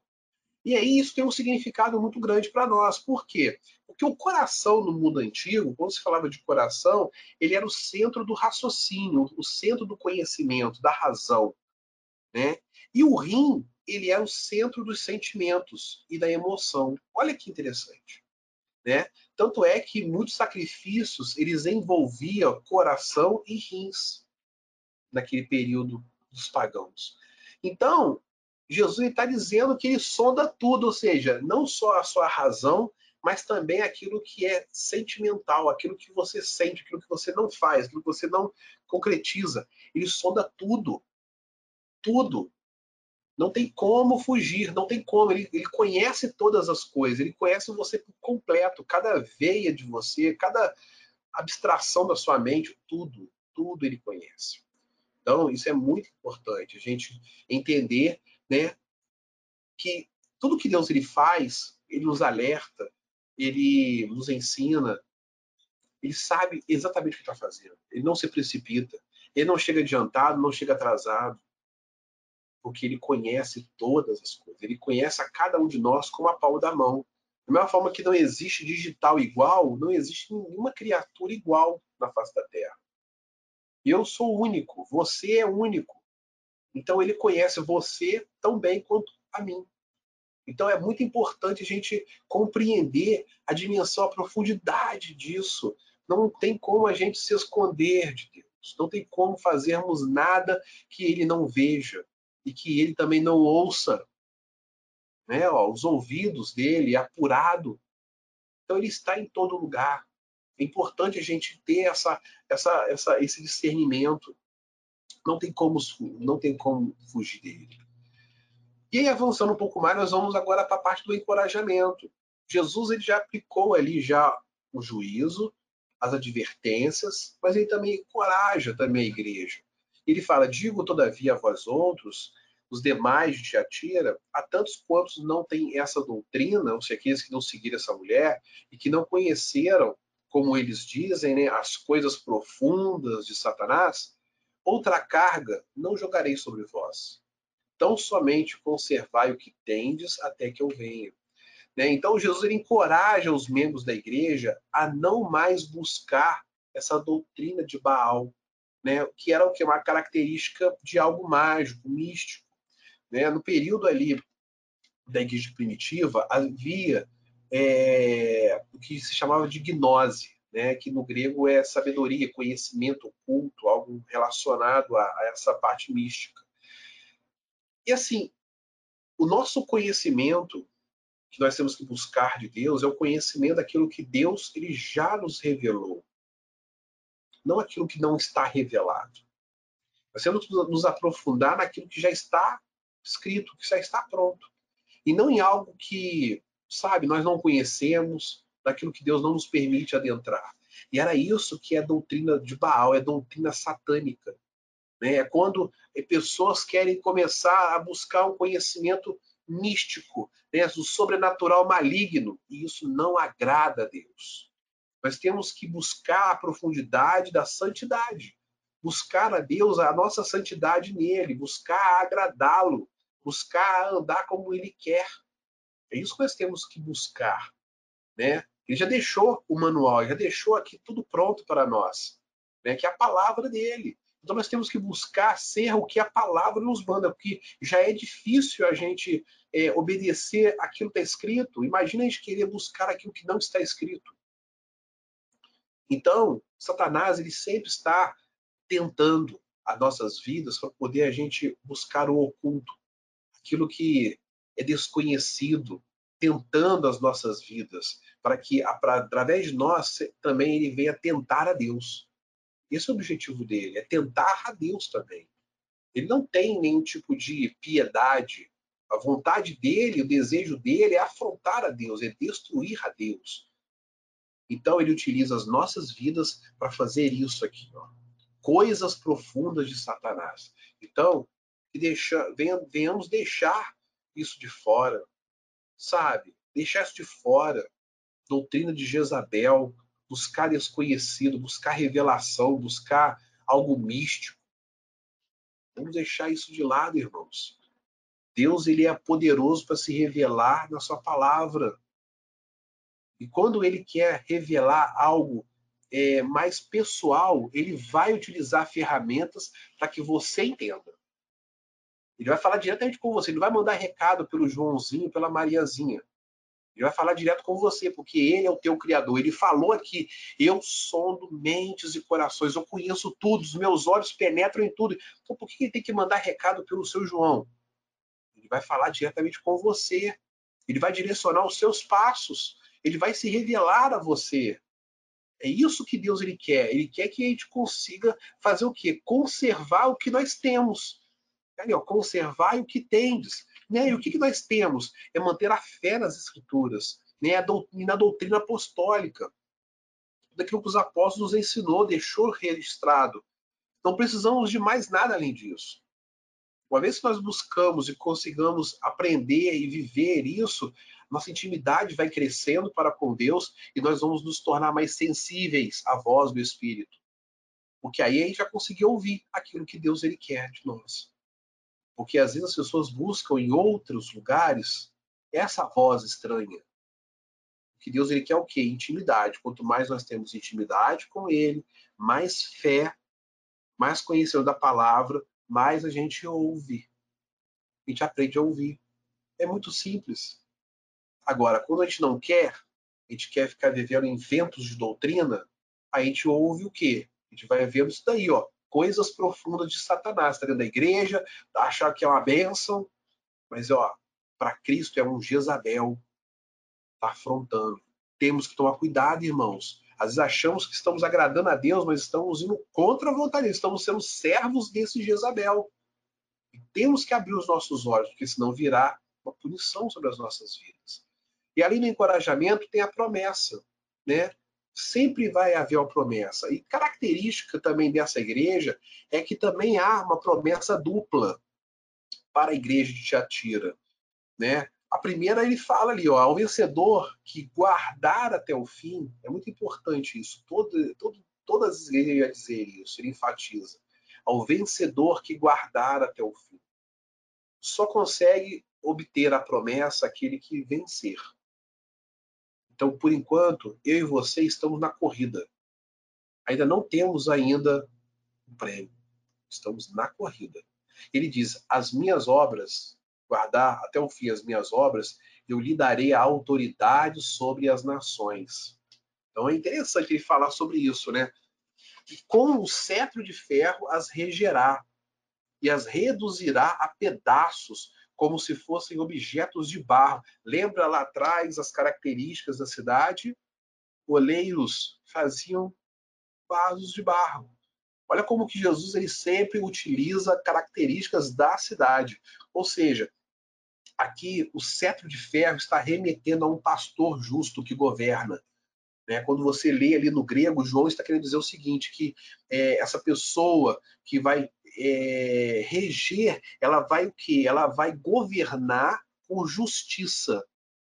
E aí isso tem um significado muito grande para nós. Por quê? Porque o coração no mundo antigo, quando se falava de coração, ele era o centro do raciocínio, o centro do conhecimento, da razão. Né? E o rim, ele é o centro dos sentimentos e da emoção. Olha que interessante. Né? Tanto é que muitos sacrifícios eles envolviam coração e rins naquele período dos pagãos. Então, Jesus está dizendo que ele sonda tudo, ou seja, não só a sua razão, mas também aquilo que é sentimental, aquilo que você sente, aquilo que você não faz, aquilo que você não concretiza. Ele sonda tudo. Tudo. Não tem como fugir, não tem como. Ele, ele conhece todas as coisas, ele conhece você por completo, cada veia de você, cada abstração da sua mente, tudo, tudo ele conhece. Então, isso é muito importante, a gente entender né, que tudo que Deus ele faz, ele nos alerta, ele nos ensina, ele sabe exatamente o que está fazendo. Ele não se precipita, ele não chega adiantado, não chega atrasado, porque ele conhece todas as coisas. Ele conhece a cada um de nós como a palma da mão. Da mesma forma que não existe digital igual, não existe nenhuma criatura igual na face da Terra. Eu sou único, você é único. Então ele conhece você tão bem quanto a mim. Então é muito importante a gente compreender a dimensão, a profundidade disso. Não tem como a gente se esconder de Deus. Não tem como fazermos nada que ele não veja e que ele também não ouça. Né? Ó, os ouvidos dele apurado. Então ele está em todo lugar. É importante a gente ter essa, essa, essa, esse discernimento. Não tem como, não tem como fugir dele. E aí, avançando um pouco mais, nós vamos agora para a parte do encorajamento. Jesus ele já aplicou ali já o juízo, as advertências, mas ele também encoraja também a igreja. Ele fala: Digo, todavia, a vós outros, os demais de Tiatira, a tantos quantos não têm essa doutrina, ou seja, aqueles que não seguiram essa mulher e que não conheceram, como eles dizem, né, as coisas profundas de Satanás, outra carga não jogarei sobre vós Tão somente conservai o que tendes até que eu venha. Né? Então, Jesus ele encoraja os membros da igreja a não mais buscar essa doutrina de Baal, né? que era o que uma característica de algo mágico, místico. Né? No período ali da igreja primitiva, havia é, o que se chamava de gnose, né? que no grego é sabedoria, conhecimento oculto, algo relacionado a, a essa parte mística. E assim, o nosso conhecimento que nós temos que buscar de Deus é o conhecimento daquilo que Deus ele já nos revelou, não aquilo que não está revelado. Nós temos que nos aprofundar naquilo que já está escrito, que já está pronto, e não em algo que, sabe, nós não conhecemos, daquilo que Deus não nos permite adentrar. E era isso que é doutrina de Baal, é doutrina satânica. Né? É quando pessoas querem começar a buscar um conhecimento místico, né? do sobrenatural maligno, e isso não agrada a Deus. Nós temos que buscar a profundidade da santidade, buscar a Deus a nossa santidade nele, buscar agradá-lo, buscar andar como ele quer. É isso que nós temos que buscar, né? Ele já deixou o manual, já deixou aqui tudo pronto para nós, né? Que é a palavra dele. Então nós temos que buscar ser o que a palavra nos manda, porque já é difícil a gente é, obedecer aquilo que está escrito. Imagina a gente querer buscar aquilo que não está escrito. Então, Satanás ele sempre está tentando as nossas vidas para poder a gente buscar o oculto, aquilo que é desconhecido, tentando as nossas vidas, para que através de nós também ele venha tentar a Deus. Esse é o objetivo dele, é tentar a Deus também. Ele não tem nenhum tipo de piedade. A vontade dele, o desejo dele é afrontar a Deus, é destruir a Deus. Então ele utiliza as nossas vidas para fazer isso aqui, ó. Coisas profundas de Satanás. Então, deixa, venhamos deixar isso de fora, sabe? Deixar isso de fora. Doutrina de Jezabel, buscar desconhecido, buscar revelação, buscar algo místico. Vamos deixar isso de lado, irmãos. Deus ele é poderoso para se revelar na sua palavra. E quando ele quer revelar algo é, mais pessoal, ele vai utilizar ferramentas para que você entenda. Ele vai falar diretamente com você. Ele vai mandar recado pelo Joãozinho, pela Mariazinha. Ele vai falar direto com você, porque ele é o teu criador. Ele falou aqui: eu sondo mentes e corações, eu conheço tudo, os meus olhos penetram em tudo. Então por que ele tem que mandar recado pelo seu João? Ele vai falar diretamente com você. Ele vai direcionar os seus passos. Ele vai se revelar a você. É isso que Deus ele quer. Ele quer que a gente consiga fazer o quê? Conservar o que nós temos. Ali, ó, conservar o que tendes. Né? E o que, que nós temos? É manter a fé nas escrituras, né? e na doutrina apostólica. Daquilo que os apóstolos ensinou, deixou registrado. Não precisamos de mais nada além disso. Uma vez que nós buscamos e consigamos aprender e viver isso, nossa intimidade vai crescendo para com Deus e nós vamos nos tornar mais sensíveis à voz do Espírito. Porque aí a gente já conseguiu ouvir aquilo que Deus ele quer de nós. Porque às vezes as pessoas buscam em outros lugares essa voz estranha. Que Deus ele quer o quê? Intimidade. Quanto mais nós temos intimidade com ele, mais fé, mais conhecimento da palavra, mais a gente ouve. A gente aprende a ouvir. É muito simples. Agora, quando a gente não quer, a gente quer ficar vivendo em ventos de doutrina, a gente ouve o quê? A gente vai vendo isso daí, ó coisas profundas de Satanás, está dentro da igreja, achar que é uma bênção, mas ó, para Cristo é um Jezabel, está afrontando. Temos que tomar cuidado, irmãos. Às vezes achamos que estamos agradando a Deus, mas estamos indo contra a vontade estamos sendo servos desse Jezabel. E temos que abrir os nossos olhos, porque senão virá uma punição sobre as nossas vidas. E ali no encorajamento tem a promessa, né? sempre vai haver uma promessa. E característica também dessa igreja é que também há uma promessa dupla para a igreja de Tiatira, né? A primeira ele fala ali, ó, ao vencedor que guardar até o fim, é muito importante isso. Todo, todo, todas as igrejas iam dizer isso, ele enfatiza. Ao vencedor que guardar até o fim. Só consegue obter a promessa aquele que vencer. Então, por enquanto, eu e você estamos na corrida. Ainda não temos ainda o prêmio. Estamos na corrida. Ele diz: as minhas obras, guardar até o fim as minhas obras, eu lhe darei a autoridade sobre as nações. Então é interessante ele falar sobre isso, né? E com o cetro de ferro as regerá e as reduzirá a pedaços como se fossem objetos de barro. Lembra lá atrás as características da cidade? Oleiros faziam vasos de barro. Olha como que Jesus ele sempre utiliza características da cidade. Ou seja, aqui o cetro de ferro está remetendo a um pastor justo que governa. Né? Quando você lê ali no grego, João está querendo dizer o seguinte, que é, essa pessoa que vai é, reger, ela vai o quê? Ela vai governar com justiça.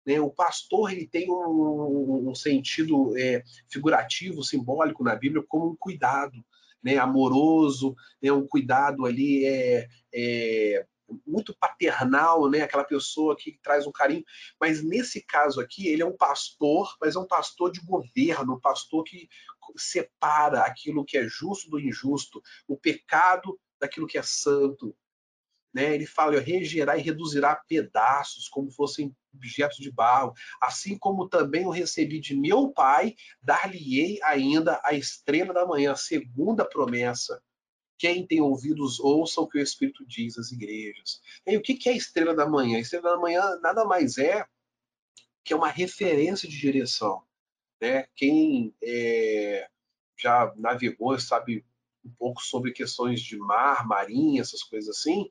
Né? O pastor ele tem um, um sentido é, figurativo, simbólico na Bíblia como um cuidado, né? amoroso, né? um cuidado ali é, é muito paternal, né? Aquela pessoa que traz um carinho. Mas nesse caso aqui, ele é um pastor, mas é um pastor de governo, um pastor que separa aquilo que é justo do injusto, o pecado daquilo que é santo. Né? Ele fala, regerá e reduzirá pedaços, como fossem objetos de barro. Assim como também eu recebi de meu pai, dar-lhe-ei ainda a estrela da manhã, a segunda promessa. Quem tem ouvidos, ouça o que o Espírito diz às igrejas. E o que é a estrela da manhã? A estrela da manhã nada mais é que é uma referência de direção. Né? Quem é, já navegou, sabe um pouco sobre questões de mar, marinha, essas coisas assim,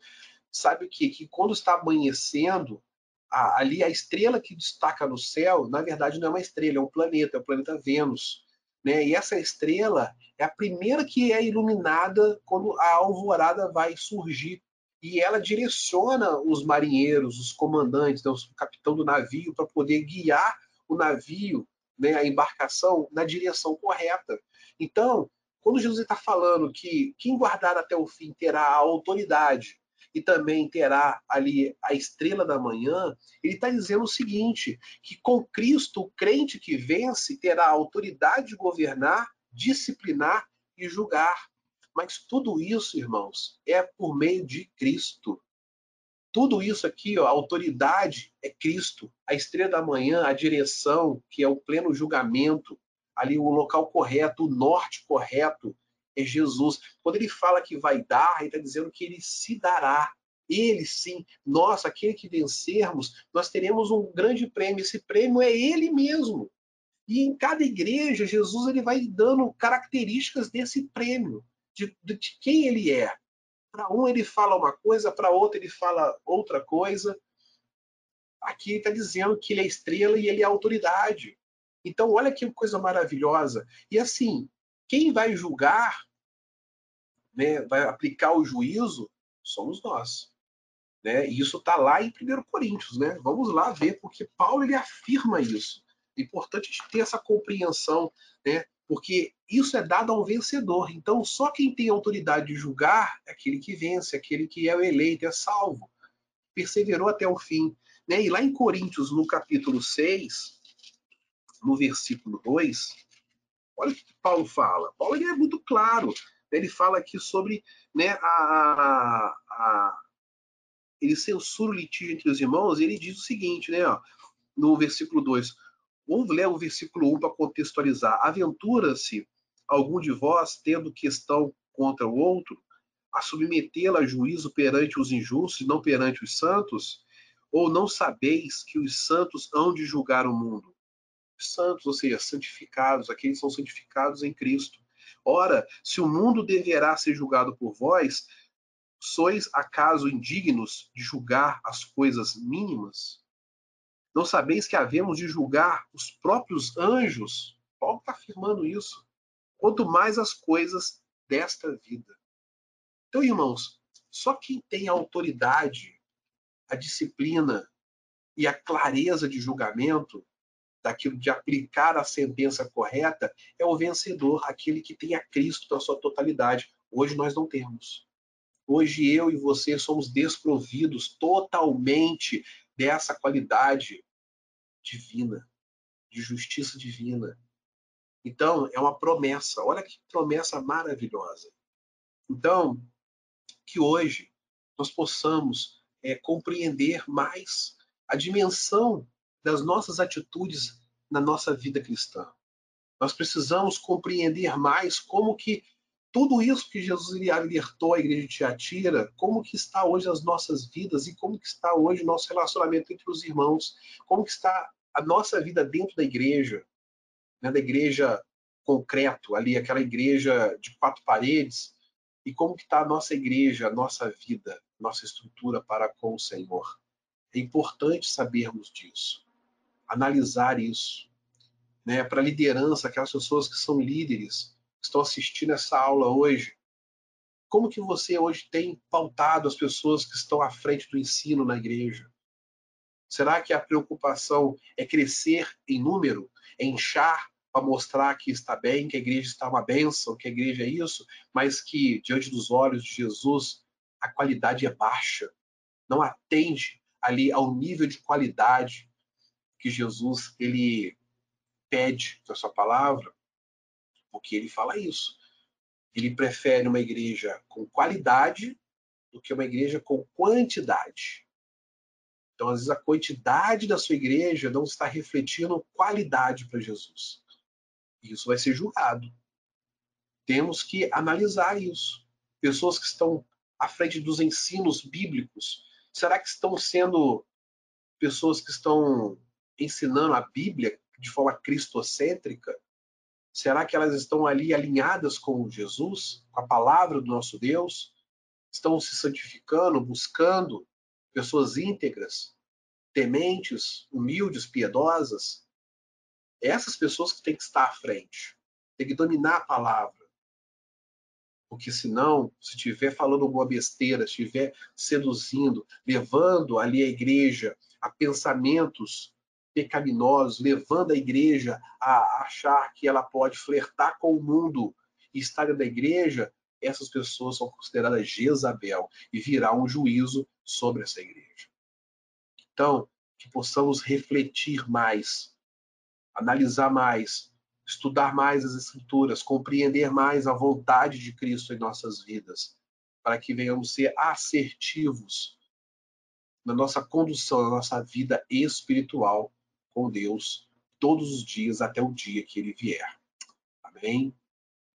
sabe que, que quando está amanhecendo, a, ali a estrela que destaca no céu, na verdade não é uma estrela, é um planeta, é o planeta Vênus. Né? E essa estrela é a primeira que é iluminada quando a alvorada vai surgir. E ela direciona os marinheiros, os comandantes, né, o capitão do navio, para poder guiar o navio, né, a embarcação, na direção correta. Então, quando Jesus está falando que quem guardar até o fim terá a autoridade e também terá ali a estrela da manhã, ele está dizendo o seguinte: que com Cristo, o crente que vence terá a autoridade de governar, disciplinar e julgar. Mas tudo isso, irmãos, é por meio de Cristo. Tudo isso aqui, ó, a autoridade é Cristo, a estrela da manhã, a direção, que é o pleno julgamento, ali o local correto, o norte correto é Jesus. Quando ele fala que vai dar, ele está dizendo que ele se dará. Ele sim, nós, aquele que vencermos, nós teremos um grande prêmio. Esse prêmio é ele mesmo. E em cada igreja, Jesus ele vai dando características desse prêmio, de, de quem ele é. Para um ele fala uma coisa, para outro ele fala outra coisa. Aqui ele está dizendo que ele é estrela e ele é autoridade. Então, olha que coisa maravilhosa. E assim, quem vai julgar, né, vai aplicar o juízo, somos nós. Né? E isso está lá em 1 Coríntios. Né? Vamos lá ver, porque Paulo ele afirma isso. É importante ter essa compreensão, né? porque isso é dado ao vencedor. Então, só quem tem autoridade de julgar é aquele que vence, aquele que é o eleito, é salvo. Perseverou até o fim. Né? E lá em Coríntios, no capítulo 6, no versículo 2, olha o que Paulo fala. Paulo é muito claro. Ele fala aqui sobre né, a, a, a ele censura o litígio entre os irmãos, e ele diz o seguinte, né, ó, no versículo 2: Vamos ler o versículo 1 para contextualizar. Aventura-se algum de vós, tendo questão contra o outro, a submetê-la a juízo perante os injustos, não perante os santos? Ou não sabeis que os santos hão de julgar o mundo? Os santos, ou seja, santificados, aqueles que são santificados em Cristo. Ora, se o mundo deverá ser julgado por vós, sois acaso indignos de julgar as coisas mínimas? Não sabeis que havemos de julgar os próprios anjos? Paulo está afirmando isso. Quanto mais as coisas desta vida. Então, irmãos, só quem tem a autoridade, a disciplina e a clareza de julgamento, daquilo de aplicar a sentença correta, é o vencedor, aquele que tem a Cristo na sua totalidade. Hoje nós não temos. Hoje eu e você somos desprovidos totalmente dessa qualidade divina, de justiça divina. Então, é uma promessa. Olha que promessa maravilhosa. Então, que hoje nós possamos é, compreender mais a dimensão das nossas atitudes na nossa vida cristã. Nós precisamos compreender mais como que tudo isso que Jesus alertou a igreja de Tiatira, como que está hoje as nossas vidas e como que está hoje o nosso relacionamento entre os irmãos, como que está a nossa vida dentro da igreja, né, da igreja concreto, ali aquela igreja de quatro paredes, e como que está a nossa igreja, a nossa vida, nossa estrutura para com o Senhor. É importante sabermos disso, analisar isso, né, para a liderança, aquelas pessoas que são líderes, que estão assistindo essa aula hoje, como que você hoje tem pautado as pessoas que estão à frente do ensino na igreja? Será que a preocupação é crescer em número, é inchar para mostrar que está bem, que a igreja está uma bênção, que a igreja é isso, mas que diante dos olhos de Jesus a qualidade é baixa, não atende ali ao nível de qualidade que Jesus ele pede na sua palavra, porque ele fala isso. Ele prefere uma igreja com qualidade do que uma igreja com quantidade. Então, às vezes, a quantidade da sua igreja não está refletindo qualidade para Jesus. Isso vai ser julgado. Temos que analisar isso. Pessoas que estão à frente dos ensinos bíblicos, será que estão sendo pessoas que estão ensinando a Bíblia de forma cristocêntrica? Será que elas estão ali alinhadas com Jesus, com a palavra do nosso Deus? Estão se santificando, buscando pessoas íntegras, tementes, humildes, piedosas, essas pessoas que têm que estar à frente, têm que dominar a palavra. Porque senão, se estiver falando alguma besteira, se estiver seduzindo, levando ali a igreja a pensamentos pecaminosos, levando a igreja a achar que ela pode flertar com o mundo e estar da igreja, essas pessoas são consideradas Jezabel e virá um juízo sobre essa igreja. Então, que possamos refletir mais, analisar mais, estudar mais as Escrituras, compreender mais a vontade de Cristo em nossas vidas, para que venhamos ser assertivos na nossa condução, na nossa vida espiritual com Deus todos os dias até o dia que ele vier. Amém?